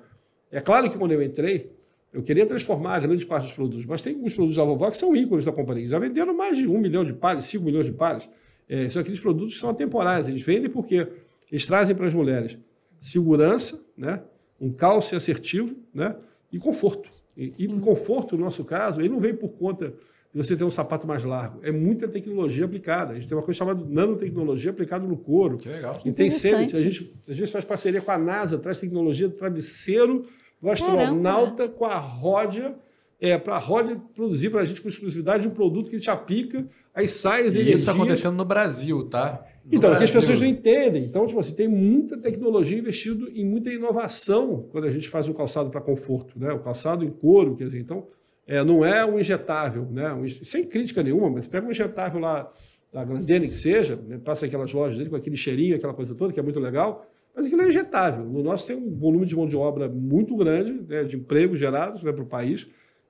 É claro que quando eu entrei, eu queria transformar a grande parte dos produtos, mas tem alguns produtos da vovó que são ícones da companhia. Já venderam mais de um milhão de pares, cinco milhões de pares. É, são aqueles produtos que são atemporais. Eles vendem porque eles trazem para as mulheres segurança, né? um calço assertivo né? e conforto. E, e conforto, no nosso caso, ele não vem por conta e você tem um sapato mais largo. É muita tecnologia aplicada. A gente tem uma coisa chamada nanotecnologia aplicada no couro. Que legal. E tem sempre, a gente às vezes faz parceria com a NASA, traz tecnologia do travesseiro do astronauta Caramba. com a roda é, para a roda produzir para a gente com exclusividade um produto que a gente aplica, aí sai as E isso acontecendo no Brasil, tá? No então, Brasil. que as pessoas não entendem. Então, tipo assim, tem muita tecnologia investido em muita inovação quando a gente faz o calçado para conforto, né? O calçado em couro, quer dizer, então é, não é um injetável, né? Um, sem crítica nenhuma, mas pega um injetável lá da Grandene que seja, né? passa aquelas lojas dele com aquele cheirinho, aquela coisa toda, que é muito legal, mas aquilo é injetável. No nosso tem um volume de mão de obra muito grande, né? de empregos gerados né? para o país,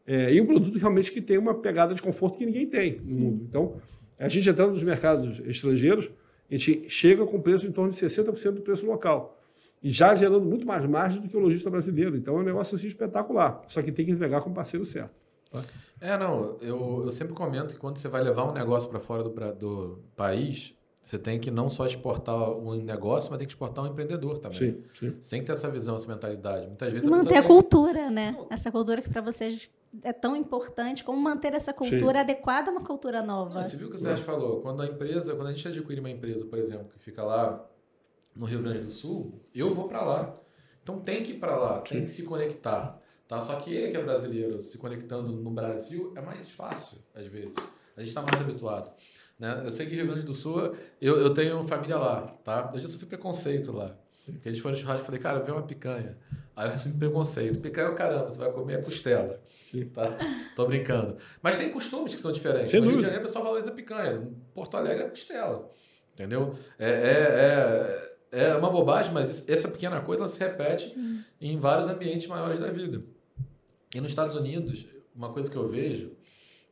é, e um produto realmente que tem uma pegada de conforto que ninguém tem no Sim. mundo. Então, a gente entrando nos mercados estrangeiros, a gente chega com preço em torno de 60% do preço local. E já gerando muito mais margem do que o lojista brasileiro. Então é um negócio assim espetacular. Só que tem que pegar com o parceiro certo. É, não, eu, eu sempre comento que quando você vai levar um negócio para fora do, do país, você tem que não só exportar um negócio, mas tem que exportar um empreendedor também. Sim, sim. Tem que ter essa visão, essa mentalidade. Muitas vezes manter a, a cultura, né? Essa cultura que para vocês é tão importante, como manter essa cultura sim. adequada a uma cultura nova. Você viu o que o Sérgio falou? Quando a empresa, quando a gente adquire uma empresa, por exemplo, que fica lá no Rio Grande do Sul, eu vou para lá. Então tem que ir para lá, tem que se conectar. Tá? Só que ele que é brasileiro, se conectando no Brasil, é mais fácil, às vezes. A gente está mais habituado. Né? Eu sei que Rio Grande do Sul, eu, eu tenho família lá, tá? Eu já sofri preconceito lá. Porque a gente foi no churrasco e falei, cara, vê uma picanha. Aí eu sofri preconceito. Picanha é o caramba, você vai comer a costela. Sim. Tá? Tô brincando. Mas tem costumes que são diferentes. Sem no Rio de Janeiro o pessoal valoriza picanha. Em Porto Alegre é costela. Entendeu? É, é, é, é uma bobagem, mas essa pequena coisa ela se repete Sim. em vários ambientes maiores da vida. E nos Estados Unidos, uma coisa que eu vejo,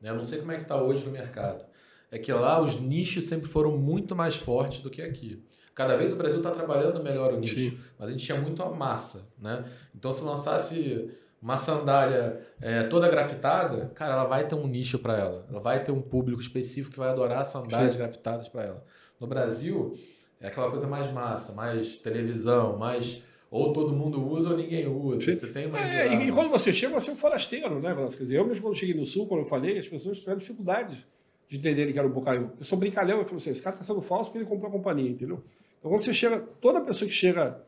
né, eu não sei como é que está hoje no mercado, é que lá os nichos sempre foram muito mais fortes do que aqui. Cada vez o Brasil está trabalhando melhor o nicho, Sim. mas a gente tinha muito a massa, né? Então se lançasse uma sandália é, toda grafitada, cara, ela vai ter um nicho para ela. Ela vai ter um público específico que vai adorar sandálias Sim. grafitadas para ela. No Brasil, é aquela coisa mais massa, mais televisão, mais ou todo mundo usa ou ninguém usa. Sim. Você tem mais. É, e, e, quando você chega, você é um forasteiro, né, Quer dizer, eu mesmo quando cheguei no Sul, quando eu falei, as pessoas tiveram dificuldade de entenderem que era o Bocaiu. Eu sou brincalhão, eu falo assim, esse cara está sendo falso porque ele comprou a companhia, entendeu? Então quando você chega, toda pessoa que chega,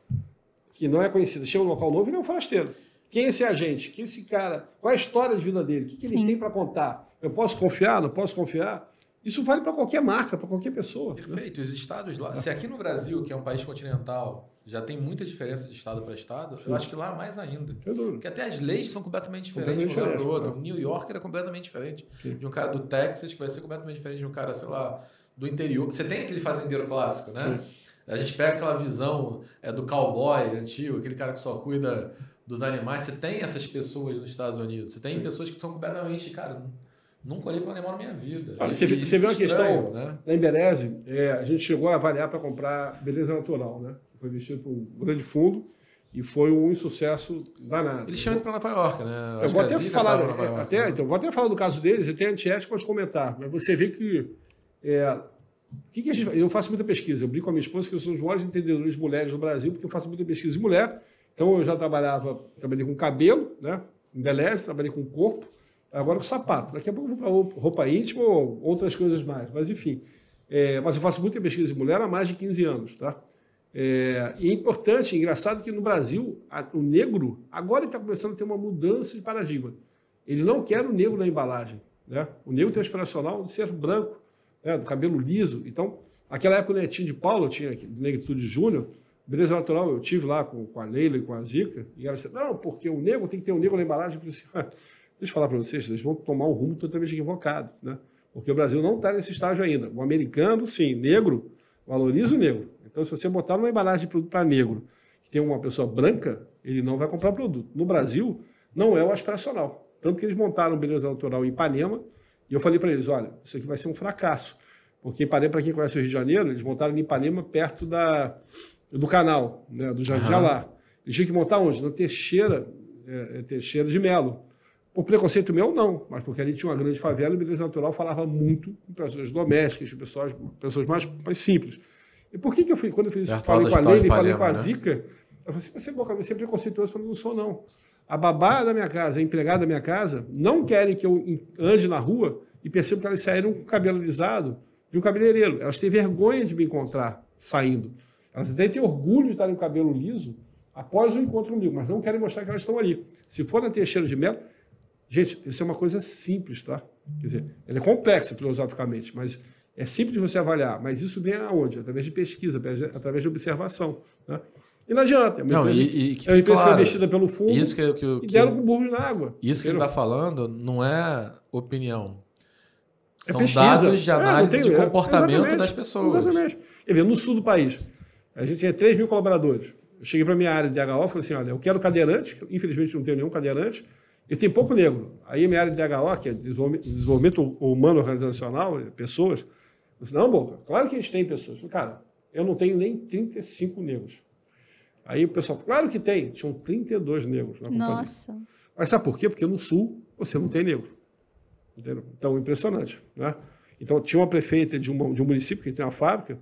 que não é conhecida, chega num local novo, ele é um forasteiro. Quem é esse agente? Quem é esse cara? Qual é a história de vida dele? O que, que ele tem para contar? Eu posso confiar? Não posso confiar? Isso vale para qualquer marca, para qualquer pessoa. Né? Perfeito. Né? Os estados lá. Se aqui no Brasil, que é um país continental, já tem muita diferença de estado para estado, Sim. eu acho que lá mais ainda. Porque até as leis são completamente diferentes de um lugar para outro. New York era completamente diferente Sim. de um cara do Texas, que vai ser completamente diferente de um cara, sei lá, do interior. Você tem aquele fazendeiro clássico, né? Sim. A gente pega aquela visão é, do cowboy antigo, aquele cara que só cuida dos animais. Você tem essas pessoas nos Estados Unidos. Você tem pessoas que são completamente, cara Nunca olhei para um animal na minha vida. Olha, você, você viu uma questão né? na Emberese, é, a gente chegou a avaliar para comprar beleza natural, né? Foi investido por um grande fundo e foi um insucesso danado. Eles chamam para Nova York, né? Eu vou até falar, York, até, né? então, vou até falar do caso deles, eu tenho antiético para comentar, mas você vê que é, que que gente, eu faço muita pesquisa, eu brinco com a minha esposa que eu sou os maiores entendedores de mulheres no Brasil, porque eu faço muita pesquisa de mulher. Então eu já trabalhava, trabalhei com cabelo, né? Em beleza, trabalhei com corpo, Agora com sapato. Daqui a pouco eu vou para roupa íntima ou outras coisas mais. Mas, enfim. É, mas eu faço muita pesquisa de mulher há mais de 15 anos. Tá? É, e é importante, engraçado que no Brasil, a, o negro, agora está começando a ter uma mudança de paradigma. Ele não quer o negro na embalagem. Né? O negro tem o aspiracional de ser branco, né? do cabelo liso. Então, aquela época o Netinho de Paulo, tinha do Negritude Júnior, beleza natural, eu tive lá com, com a Leila e com a Zica, e ela disse, não, porque o negro tem que ter o negro na embalagem. Eu falei assim, ah, Deixa eu falar para vocês, vocês vão tomar um rumo totalmente equivocado, né? Porque o Brasil não está nesse estágio ainda. O americano, sim, negro, valoriza o negro. Então, se você botar numa embalagem de produto para negro, que tem uma pessoa branca, ele não vai comprar produto. No Brasil, não é o aspiracional. Tanto que eles montaram beleza natural em Ipanema, e eu falei para eles, olha, isso aqui vai ser um fracasso. Porque Ipanema, para quem conhece o Rio de Janeiro, eles montaram em Ipanema perto da, do canal, né, do Jardim uhum. Alá. Eles tinham que montar onde? Na Teixeira, é, é Teixeira de Melo. Por preconceito meu, não, mas porque ali tinha uma grande favela e o Beleza Natural falava muito com pessoas domésticas, pessoas, pessoas mais, mais simples. E por que, que eu fui, quando eu fiz, falei com a Leila e falei com a né? Zica, eu falei assim, você, você é preconceituoso? Eu falei, não sou não. A babá da minha casa, a empregada da minha casa, não querem que eu ande na rua e percebo que elas saíram com o cabelo alisado de um cabeleireiro. Elas têm vergonha de me encontrar saindo. Elas até têm orgulho de estarem com o cabelo liso após o encontro comigo, mas não querem mostrar que elas estão ali. Se for na Teixeira de Melo, Gente, isso é uma coisa simples, tá? Quer dizer, ela é complexa filosoficamente, mas é simples de você avaliar. Mas isso vem aonde? Através de pesquisa, através de observação. Né? E não adianta. É uma não, empresa, e, e que é uma empresa claro, investida pelo fundo isso que, que, e deram com burro na água. Isso que ele está falando não é opinião. É São é dados de é, análise é, de comportamento das pessoas. Exatamente. Quer ver, no sul do país, a gente tinha 3 mil colaboradores. Eu cheguei para a minha área de HO e falei assim, olha, eu quero cadeirante, infelizmente não tenho nenhum cadeirante, e tem pouco negro. Aí minha área de DHO, que é desenvolvimento humano organizacional, pessoas, não, Boca, claro que a gente tem pessoas. Cara, eu não tenho nem 35 negros. Aí o pessoal, claro que tem, tinham 32 negros na companhia. Nossa. Mas sabe por quê? Porque no Sul você não tem negro. Entendeu? Então, impressionante. Né? Então, tinha uma prefeita de, uma, de um município que tem uma fábrica,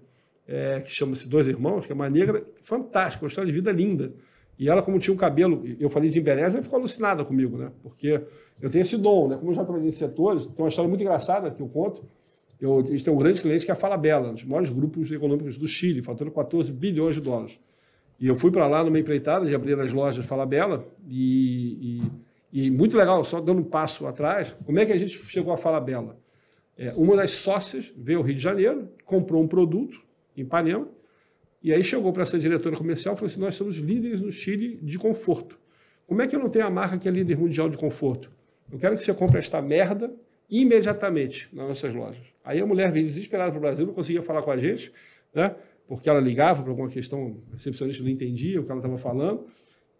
é, que chama-se Dois Irmãos, que é uma negra fantástica, uma história de vida linda. E ela, como tinha um cabelo, eu falei de Embereza, ela ficou alucinada comigo, né? Porque eu tenho esse dom, né? Como eu já trabalhei em setores, tem uma história muito engraçada que eu conto. Eu, a gente tem um grande cliente que é a Falabella, um dos maiores grupos econômicos do Chile, faltando 14 bilhões de dólares. E eu fui para lá numa empreitada de abrir as lojas Falabella e, e, e, muito legal, só dando um passo atrás, como é que a gente chegou à Falabella? É, uma das sócias veio ao Rio de Janeiro, comprou um produto em Ipanema, e aí chegou para essa diretora comercial e falou assim: Nós somos líderes no Chile de conforto. Como é que eu não tenho a marca que é líder mundial de conforto? Eu quero que você compre esta merda imediatamente nas nossas lojas. Aí a mulher veio desesperada para o Brasil, não conseguia falar com a gente, né? porque ela ligava para alguma questão, recepcionista não entendia o que ela estava falando.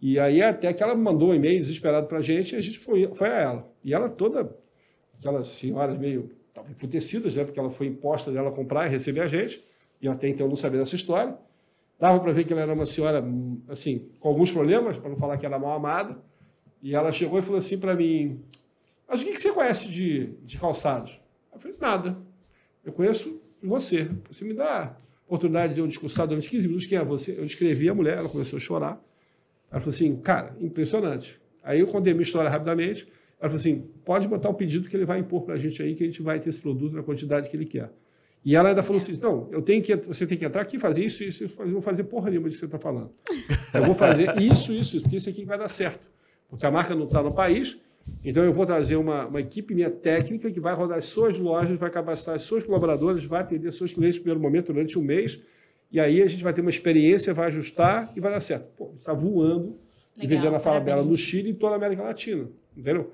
E aí até que ela mandou um e-mail desesperado para a gente e a gente foi, foi a ela. E ela toda, aquelas senhoras meio emputecidas, né? porque ela foi imposta dela comprar e receber a gente, e até então eu não sabia dessa história. Dava para ver que ela era uma senhora, assim, com alguns problemas, para não falar que era mal amada. E ela chegou e falou assim para mim: Mas o que você conhece de, de calçados? Eu falei: Nada. Eu conheço você. Você me dá oportunidade de eu discursar durante 15 minutos quem é você. Eu descrevi a mulher, ela começou a chorar. Ela falou assim: Cara, impressionante. Aí eu contei a minha história rapidamente. Ela falou assim: Pode botar o pedido que ele vai impor para a gente aí, que a gente vai ter esse produto na quantidade que ele quer. E ela ainda falou assim: não, eu tenho que, você tem que entrar aqui, fazer isso, isso, isso. Eu vou fazer porra nenhuma disso que você está falando. Eu vou fazer isso, isso, isso, porque isso aqui vai dar certo. Porque a marca não está no país, Então eu vou trazer uma, uma equipe minha técnica que vai rodar as suas lojas, vai capacitar os seus colaboradores, vai atender seus clientes no primeiro momento durante um mês. E aí a gente vai ter uma experiência, vai ajustar e vai dar certo. Pô, está voando e vendendo a Falabella no Chile e toda a América Latina. Entendeu?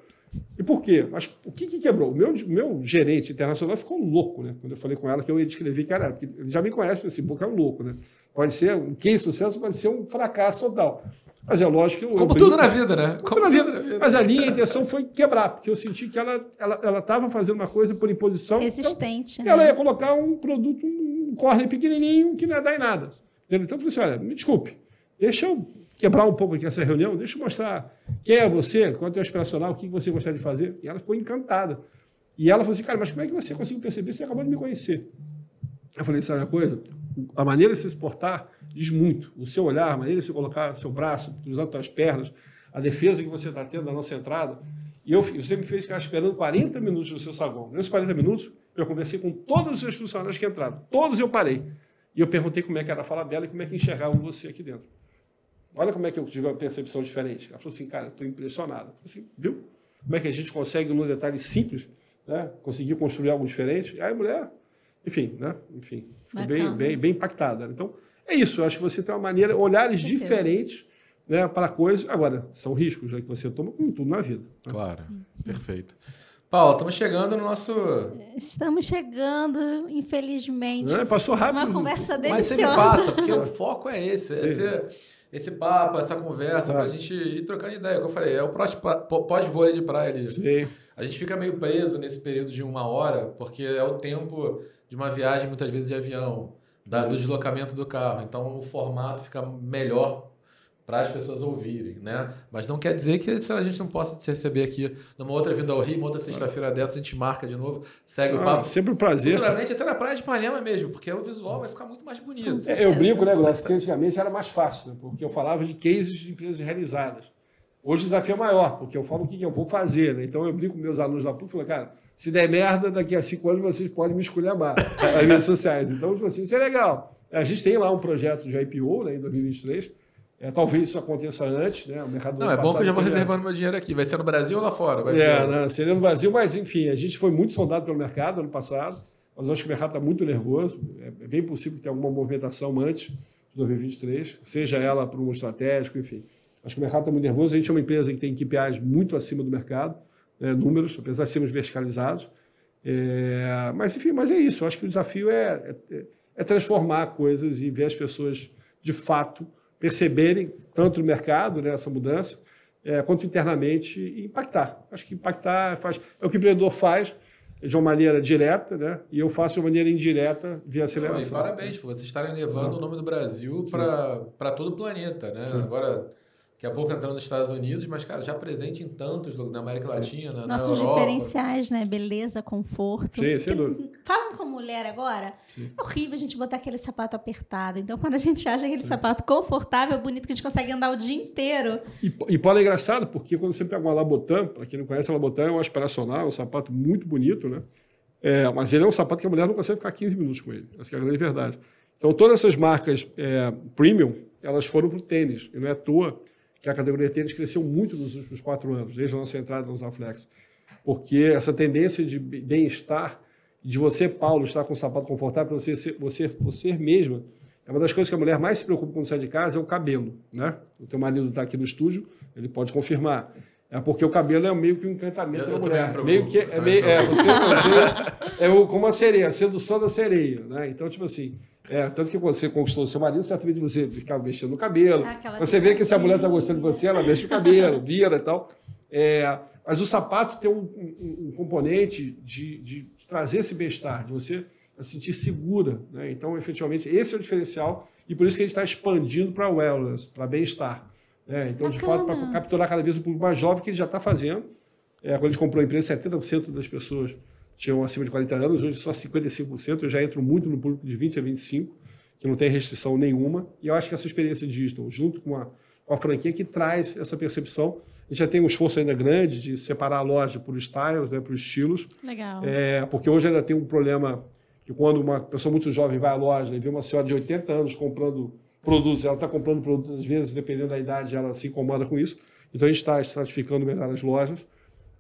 E por quê? Mas o que, que quebrou? O meu, meu gerente internacional ficou louco, né? Quando eu falei com ela que eu ia descrever que era. Ele já me conhece, assim, porque é um louco, né? Pode ser um case sucesso, pode ser um fracasso total. Mas é lógico que eu. Como eu tudo na vida, né? Como, Como na, vida. na, vida. Mas ali a intenção foi quebrar, porque eu senti que ela estava ela, ela fazendo uma coisa por imposição. Resistente. Então, né? Ela ia colocar um produto, um corner pequenininho que não ia dar em nada. Então eu falei assim: olha, me desculpe, deixa eu quebrar um pouco aqui essa reunião, deixa eu mostrar quem é você, qual é o teu operacional, o que você gostaria de fazer. E ela ficou encantada. E ela falou assim, cara, mas como é que você conseguiu perceber? Você acabou de me conhecer. Eu falei, sabe uma coisa? A maneira de se exportar diz muito. O seu olhar, a maneira de você colocar seu braço, cruzar as suas pernas, a defesa que você está tendo na nossa entrada. E eu, você me fez ficar esperando 40 minutos no seu saguão. Nesses 40 minutos, eu conversei com todos os seus funcionários que entraram. Todos eu parei. E eu perguntei como é que era a fala dela e como é que enxergavam você aqui dentro. Olha como é que eu tive uma percepção diferente. Ela falou assim, cara, estou impressionado. Eu falei assim, viu? Como é que a gente consegue, num detalhe simples, né, conseguir construir algo diferente? E aí a mulher, enfim, né? Enfim, foi bem, bem, bem impactada. Então, é isso. Eu acho que você tem uma maneira, olhares diferentes né, para coisas. Agora, são riscos né, que você toma com tudo na vida. Né? Claro, sim, sim. perfeito. Paulo, estamos chegando no nosso. Estamos chegando, infelizmente. É, passou rápido. Uma conversa deliciosa. Mas sempre passa, porque o foco é esse. Esse, esse papo, essa conversa, para a gente ir trocando ideia. Como eu falei, é o pós-vôlei de praia ali. Sim. A gente fica meio preso nesse período de uma hora, porque é o tempo de uma viagem, muitas vezes de avião, da, do deslocamento do carro. Então o formato fica melhor para as pessoas ouvirem, né? Mas não quer dizer que a gente não possa te receber aqui numa outra vinda ao Rio, uma outra sexta-feira dessa, a gente marca de novo, segue ah, o papo. Sempre um prazer. Futuramente até na praia de Ipanema mesmo, porque o visual vai ficar muito mais bonito. É, eu brinco, né, Glaucio, que antigamente era mais fácil, né? porque eu falava de cases de empresas realizadas. Hoje o desafio é maior, porque eu falo o que eu vou fazer, né? Então eu brinco com meus alunos lá e falo, cara, se der merda, daqui a cinco anos vocês podem me esculhambar nas redes sociais. Então, tipo assim, isso é legal. A gente tem lá um projeto de IPO né, em 2023, é, talvez isso aconteça antes, né? O mercado Não, é bom que eu já vou reservando meu dinheiro aqui. Vai ser no Brasil ou lá fora? Vai é, ter... né? seria no Brasil, mas enfim, a gente foi muito sondado pelo mercado ano passado, mas acho que o mercado está muito nervoso. É, é bem possível que tenha alguma movimentação antes de 2023, seja ela para um estratégico, enfim. Acho que o mercado está muito nervoso. A gente é uma empresa que tem KPIs muito acima do mercado, né? números, apesar de sermos verticalizados. É, mas, enfim, mas é isso. Acho que o desafio é, é, é transformar coisas e ver as pessoas de fato perceberem, tanto no mercado, né, essa mudança, é, quanto internamente, e impactar. Acho que impactar faz, é o que o empreendedor faz de uma maneira direta, né? E eu faço de uma maneira indireta via aceleração. Não, parabéns por vocês estarem levando o nome do Brasil para todo o planeta, né? Sim. Agora Daqui a pouco entrando nos Estados Unidos, mas, cara, já presente em tantos na América Latina, Nossos na Europa. diferenciais, né? Beleza, conforto. Sim, sem dúvida. Falando com mulher agora, Sim. é horrível a gente botar aquele sapato apertado. Então, quando a gente acha aquele sapato confortável, bonito, que a gente consegue andar o dia inteiro. E, e pode é engraçado, porque quando você pega uma Labotan, para quem não conhece, a Labotan é um aspiracional, é um sapato muito bonito, né? É, mas ele é um sapato que a mulher não consegue ficar 15 minutos com ele. Essa é a grande verdade. Então, todas essas marcas é, premium, elas foram para o tênis. E não é à toa que a categoria tênis cresceu muito nos últimos quatro anos, desde a nossa entrada no Zaflex. Porque essa tendência de bem-estar, de você, Paulo, estar com um sapato confortável, você ser, você, você mesma, é uma das coisas que a mulher mais se preocupa quando sai de casa, é o cabelo. Né? O teu marido está aqui no estúdio, ele pode confirmar. É porque o cabelo é meio que um encantamento eu, da mulher. Meio que é, meio, é, você, você é o, como a sereia, a sedução da sereia. Né? Então, tipo assim, é, tanto que quando você conquistou seu marido, certamente você ficava mexendo no cabelo. Ah, você vê que se a mulher está gostando de você, ela mexe o cabelo, vira e tal. É, mas o sapato tem um, um, um componente de, de, trazer esse bem-estar, de você se sentir segura. Né? Então, efetivamente, esse é o diferencial e por isso que a gente está expandindo para wellness, para bem-estar. Né? Então, Bacana. de fato, para capturar cada vez o público mais jovem, que ele já está fazendo. É, quando a gente comprou a empresa, 70% das pessoas tinham acima de 40 anos, hoje só 55%. Eu já entro muito no público de 20 a 25, que não tem restrição nenhuma. E eu acho que essa experiência digital, junto com a, com a franquia, que traz essa percepção. A gente já tem um esforço ainda grande de separar a loja por styles, né, por estilos. Legal. É, porque hoje ainda tem um problema que quando uma pessoa muito jovem vai à loja e vê uma senhora de 80 anos comprando produtos, ela está comprando produtos, às vezes, dependendo da idade, ela se incomoda com isso. Então a gente está estratificando melhor as lojas.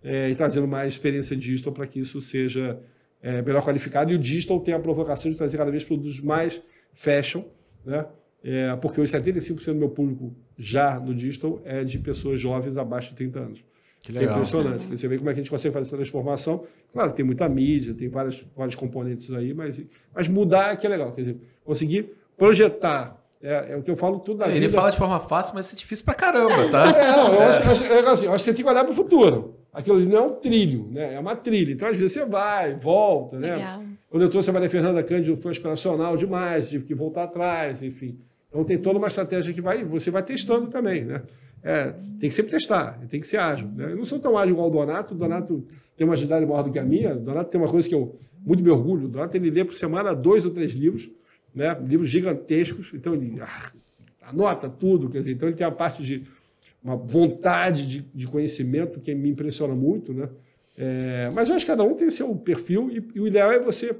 É, e trazendo mais experiência digital para que isso seja é, melhor qualificado. E o digital tem a provocação de trazer cada vez produtos mais fashion, né? É, porque os 75% do meu público já no digital é de pessoas jovens abaixo de 30 anos. Que, legal. que é impressionante. Você vê como é que a gente consegue fazer essa transformação. Claro, tem muita mídia, tem vários, vários componentes aí, mas, mas mudar é que é legal. Quer dizer, conseguir projetar é, é, o que eu falo tudo Ele vida. fala de forma fácil, mas é difícil pra caramba, tá? É, não, eu, acho, acho, é assim, eu acho que você tem que olhar pro futuro. Aquilo não é um trilho, né? É uma trilha. Então, às vezes, você vai, volta, né? Legal. Quando eu trouxe a Maria Fernanda Cândido, foi aspiracional demais, tive que voltar atrás, enfim. Então, tem toda uma estratégia que vai, você vai testando também, né? É, tem que sempre testar, tem que ser ágil. Né? Eu não sou tão ágil igual o Donato, o Donato tem uma agilidade maior do que a minha, o Donato tem uma coisa que eu muito me orgulho, o Donato ele lê por semana dois ou três livros, né? livros gigantescos, então ele ah, anota tudo, quer dizer, então ele tem a parte de uma vontade de, de conhecimento que me impressiona muito, né? É, mas eu acho que cada um tem seu perfil e, e, o ideal é você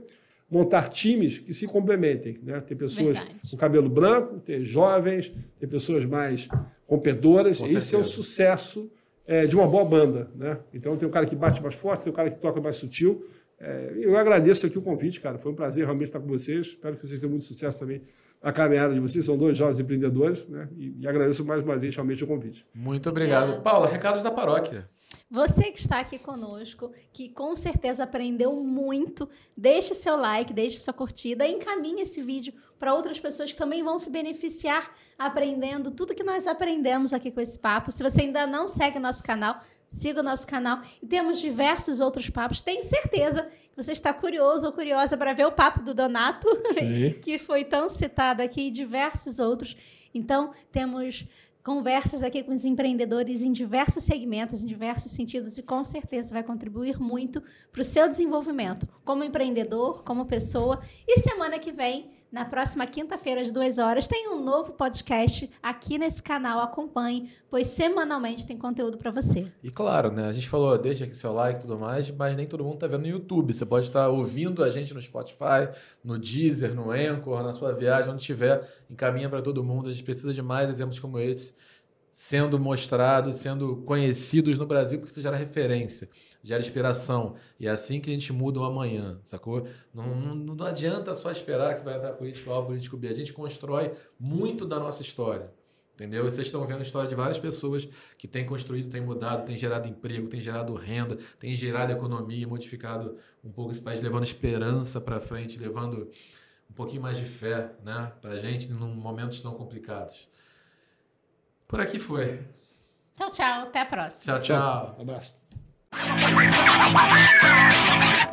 montar times que se complementem, né? Ter pessoas Verdade. com cabelo branco, ter jovens, ter pessoas mais rompedoras. Com Esse certeza. é o sucesso é, de uma boa banda, né? Então tem o cara que bate mais forte, tem o cara que toca mais sutil. É, eu agradeço aqui o convite, cara. Foi um prazer realmente estar com vocês. Espero que vocês tenham muito sucesso também a caminhada de vocês. São dois jovens empreendedores, né? E, e agradeço mais uma vez realmente o convite. Muito obrigado. É. Paula, recados da paróquia. Você que está aqui conosco, que com certeza aprendeu muito, deixe seu like, deixe sua curtida e encaminhe esse vídeo para outras pessoas que também vão se beneficiar aprendendo tudo que nós aprendemos aqui com esse papo. Se você ainda não segue nosso canal, siga o nosso canal e temos diversos outros papos. Tenho certeza você está curioso ou curiosa para ver o papo do Donato, que foi tão citado aqui, e diversos outros. Então, temos conversas aqui com os empreendedores em diversos segmentos, em diversos sentidos, e com certeza vai contribuir muito para o seu desenvolvimento como empreendedor, como pessoa. E semana que vem na próxima quinta-feira, às duas horas, tem um novo podcast aqui nesse canal. Acompanhe, pois semanalmente tem conteúdo para você. E claro, né? A gente falou, deixa aqui seu like e tudo mais, mas nem todo mundo está vendo no YouTube. Você pode estar ouvindo a gente no Spotify, no Deezer, no Anchor, na sua viagem, onde estiver. Encaminha para todo mundo. A gente precisa de mais exemplos como esse sendo mostrados, sendo conhecidos no Brasil, porque isso gera referência gera inspiração. E é assim que a gente muda o amanhã, sacou? Não, não, não adianta só esperar que vai entrar político A ou político B. A gente constrói muito da nossa história. Entendeu? E vocês estão vendo a história de várias pessoas que têm construído, têm mudado, têm gerado emprego, têm gerado renda, têm gerado economia, modificado um pouco esse país, levando esperança para frente, levando um pouquinho mais de fé né, para a gente em momentos tão complicados. Por aqui foi. Tchau, tchau. Até a próxima. Tchau, tchau. Um abraço. Thank you.